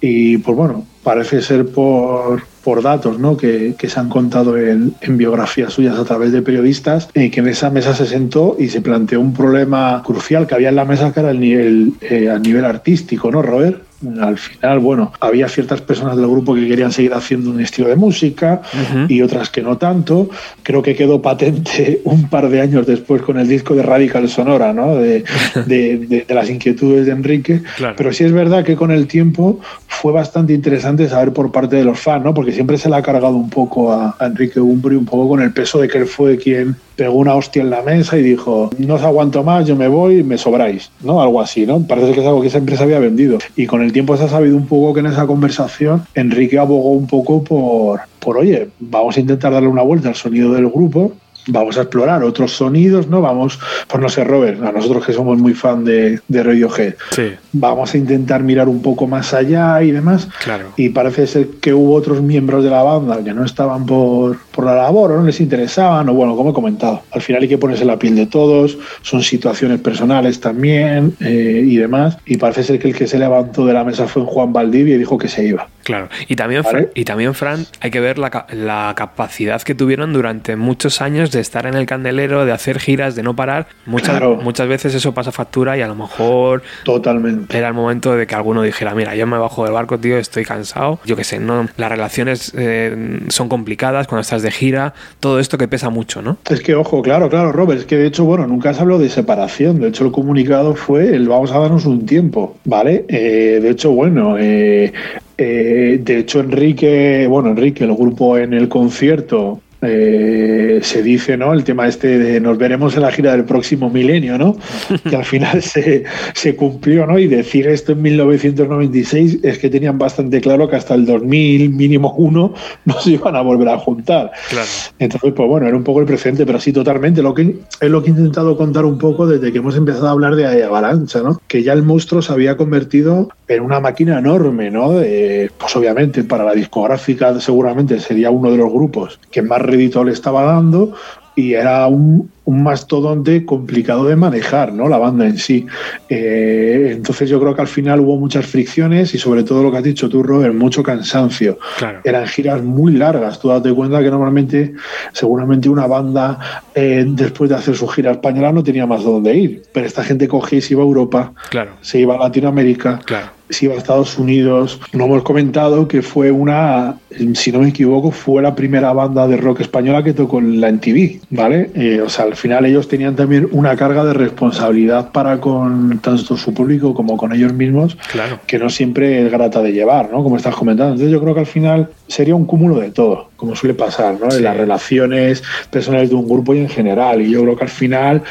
y pues bueno, parece ser por, por datos ¿no? que, que se han contado en, biografías suyas a través de periodistas, eh, que en esa mesa se sentó y se planteó un problema crucial que había en la mesa que era el nivel, eh, a nivel artístico, ¿no, Robert? Al final, bueno, había ciertas personas del grupo que querían seguir haciendo un estilo de música y otras que no tanto. Creo que quedó patente un par de años después con el disco de Radical Sonora, ¿no? De, de, las inquietudes de Enrique. Pero sí es verdad que con el tiempo fue bastante interesante saber por parte de los fans, ¿no? Porque siempre se le ha cargado un poco a, Enrique Umbri, un poco con el peso de que él fue quien pegó una hostia en la mesa y dijo, no os aguanto más, yo me voy, me sobráis, ¿no? Algo así, ¿no? Parece que es algo que esa empresa había vendido. Y con el tiempo se ha sabido un poco que en esa conversación Enrique abogó un poco por, por oye, vamos a intentar darle una vuelta al sonido del grupo vamos a explorar otros sonidos, ¿no? Vamos, pues no sé, Robert, a nosotros que somos muy fan de, de Radiohead, sí. vamos a intentar mirar un poco más allá y demás. Claro. Y parece ser que hubo otros miembros de la banda que no estaban por, por la labor o no les interesaban, o bueno, como he comentado, al final hay que ponerse la piel de todos, son situaciones personales también eh, y demás. Y parece ser que el que se levantó de la mesa fue Juan Valdivia y dijo que se iba. Claro, y también, ¿Vale? y también Fran, hay que ver la, la capacidad que tuvieron durante muchos años de estar en el candelero, de hacer giras, de no parar. Muchas, Claro. muchas veces eso pasa factura y a lo mejor Totalmente. era el momento de que alguno dijera, mira, yo me bajo del barco, tío, estoy cansado. Yo qué sé, no, las relaciones eh, son complicadas cuando estás de gira, todo esto que pesa mucho, ¿no? Es que, ojo, claro, claro, Robert, es que de hecho, bueno, nunca se habló de separación. De hecho, el comunicado fue el vamos a darnos un tiempo, ¿vale? Eh, de hecho, bueno, eh, eh, de hecho, Enrique, bueno, Enrique, el grupo en el concierto. Eh, se dice, ¿no? El tema este de nos veremos en la gira del próximo milenio, ¿no? Que al final se, se cumplió, ¿no? Y decir esto en 1996 es que tenían bastante claro que hasta el 2000, mínimo uno, no se iban a volver a juntar. Claro. Entonces, pues bueno, era un poco el presente, pero sí, totalmente. Lo que es lo que he intentado contar un poco desde que hemos empezado a hablar de Avalancha, ¿no? Que ya el monstruo se había convertido en una máquina enorme, ¿no? De, pues obviamente para la discográfica seguramente sería uno de los grupos que más rédito le estaba dando y era un, un mastodonte complicado de manejar, ¿no? La banda en sí. Eh, entonces yo creo que al final hubo muchas fricciones y sobre todo lo que has dicho tú, Robert, mucho cansancio. Claro. Eran giras muy largas. Tú date cuenta que normalmente, seguramente una banda eh, después de hacer su gira española no tenía más dónde ir. Pero esta gente cogía y se iba a Europa, Claro, se iba a Latinoamérica, claro. Se iba a Estados Unidos. No hemos comentado que fue una, si no me equivoco, fue la primera banda de rock española que tocó en la MTV, ¿vale? Eh, o sea, al final ellos tenían también una carga de responsabilidad para con tanto su público como con ellos mismos, Claro. que no siempre es grata de llevar, ¿no? Como estás comentando. Entonces yo creo que al final sería un cúmulo de todo, como suele pasar, ¿no? Sí. En las relaciones personales de un grupo y en general. Y yo creo que al final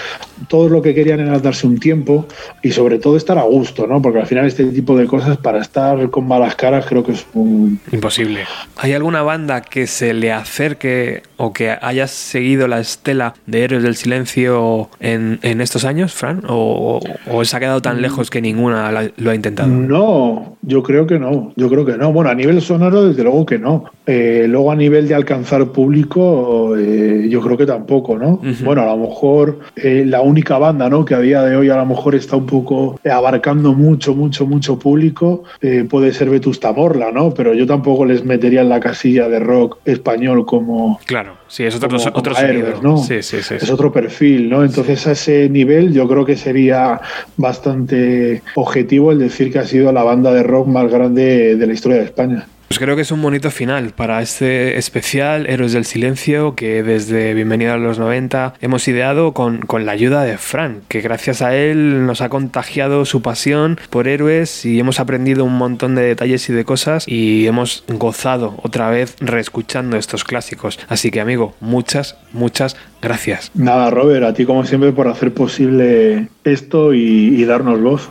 todos lo que querían era darse un tiempo y sobre todo estar a gusto, ¿no? Porque al final este tipo de cosas para estar con malas caras creo que es un... Imposible. ¿Hay alguna banda que se le acerque o que haya seguido la estela de Héroes del Silencio en, en estos años, Fran? ¿O, o se ha quedado tan lejos que ninguna lo ha intentado? No, yo creo que no, yo creo que no. Bueno, a nivel sonoro desde luego que no. Eh, luego a nivel de alcanzar público, eh, yo creo que tampoco, ¿no? Bueno, a lo mejor eh, la única banda, ¿no? Que a día de hoy a lo mejor está un poco abarcando mucho, mucho, mucho público, puede ser Vetusta Morla, ¿no? Pero yo tampoco les metería en la casilla de rock español como... Claro, sí, es otro, otro ¿no? Sí, sí, sí, es otro perfil, ¿no? Entonces a ese nivel yo creo que sería bastante objetivo el decir que ha sido la banda de rock más grande de la historia de España. Pues creo que es un bonito final para este especial Héroes del Silencio que desde Bienvenida a los 90 hemos ideado con, con, la ayuda de Frank, que gracias a él nos ha contagiado su pasión por héroes y hemos aprendido un montón de detalles y de cosas y hemos gozado otra vez reescuchando estos clásicos. Así que amigo, muchas, muchas gracias. Nada, Robert, a ti como siempre por hacer posible esto y, darnos voz.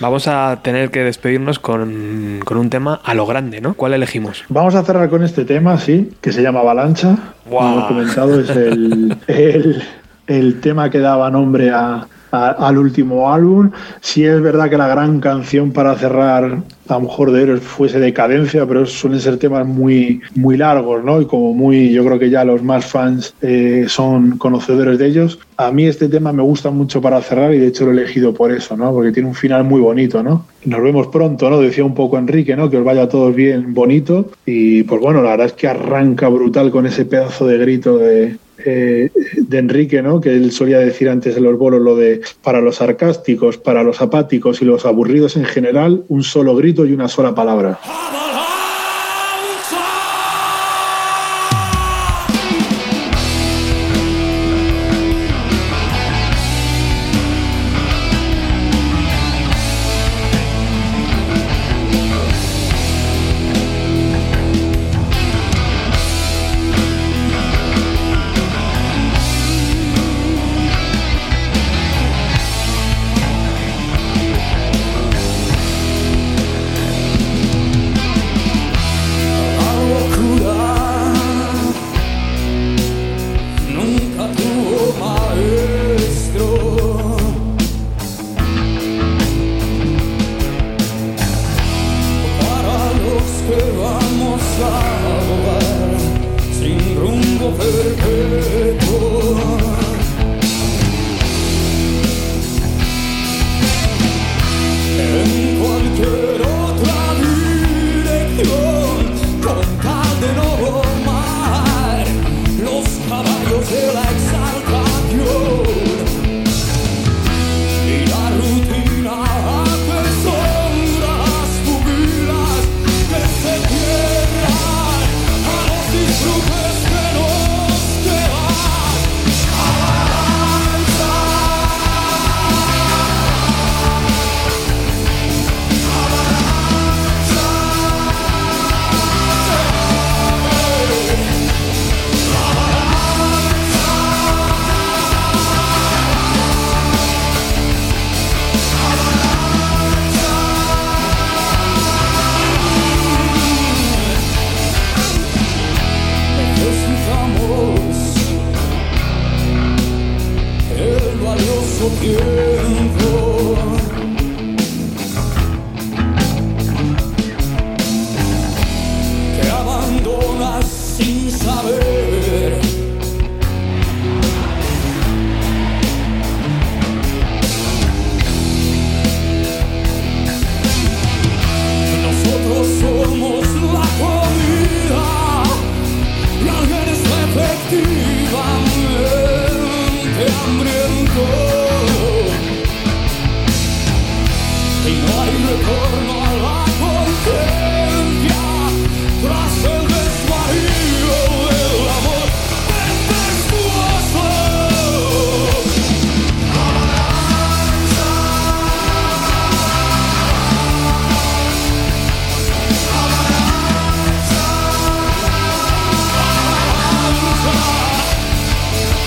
Vamos a tener que despedirnos con, con, un tema a lo grande, ¿no? ¿Cuál elegimos? Vamos a cerrar con este tema, sí, que se llama Avalancha. Como hemos comentado, es el, el, el tema que daba nombre a, al último álbum. Sí es verdad que la gran canción para cerrar, a lo mejor de Héroes fuese Decadencia, pero suelen ser temas muy, muy largos, ¿no? Y como muy, yo creo que ya los más fans eh, son conocedores de ellos. A mí este tema me gusta mucho para cerrar y de hecho lo he elegido por eso, ¿no? Porque tiene un final muy bonito, ¿no? Nos vemos pronto, ¿no? Decía un poco Enrique, ¿no? Que os vaya a todos bien bonito. Y pues bueno, la verdad es que arranca brutal con ese pedazo de grito de, eh, de Enrique, ¿no? que él solía decir antes de los bolos lo de para los sarcásticos, para los apáticos y los aburridos en general, un solo grito y una sola palabra.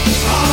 Oh!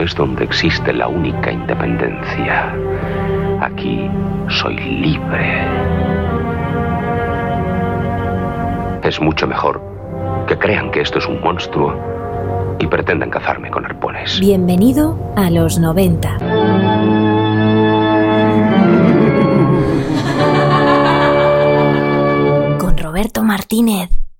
Es donde existe la única independencia. Aquí soy libre. Es mucho mejor que crean que esto es un monstruo y pretendan cazarme con arpones. Bienvenido a los 90. Con Roberto Martínez.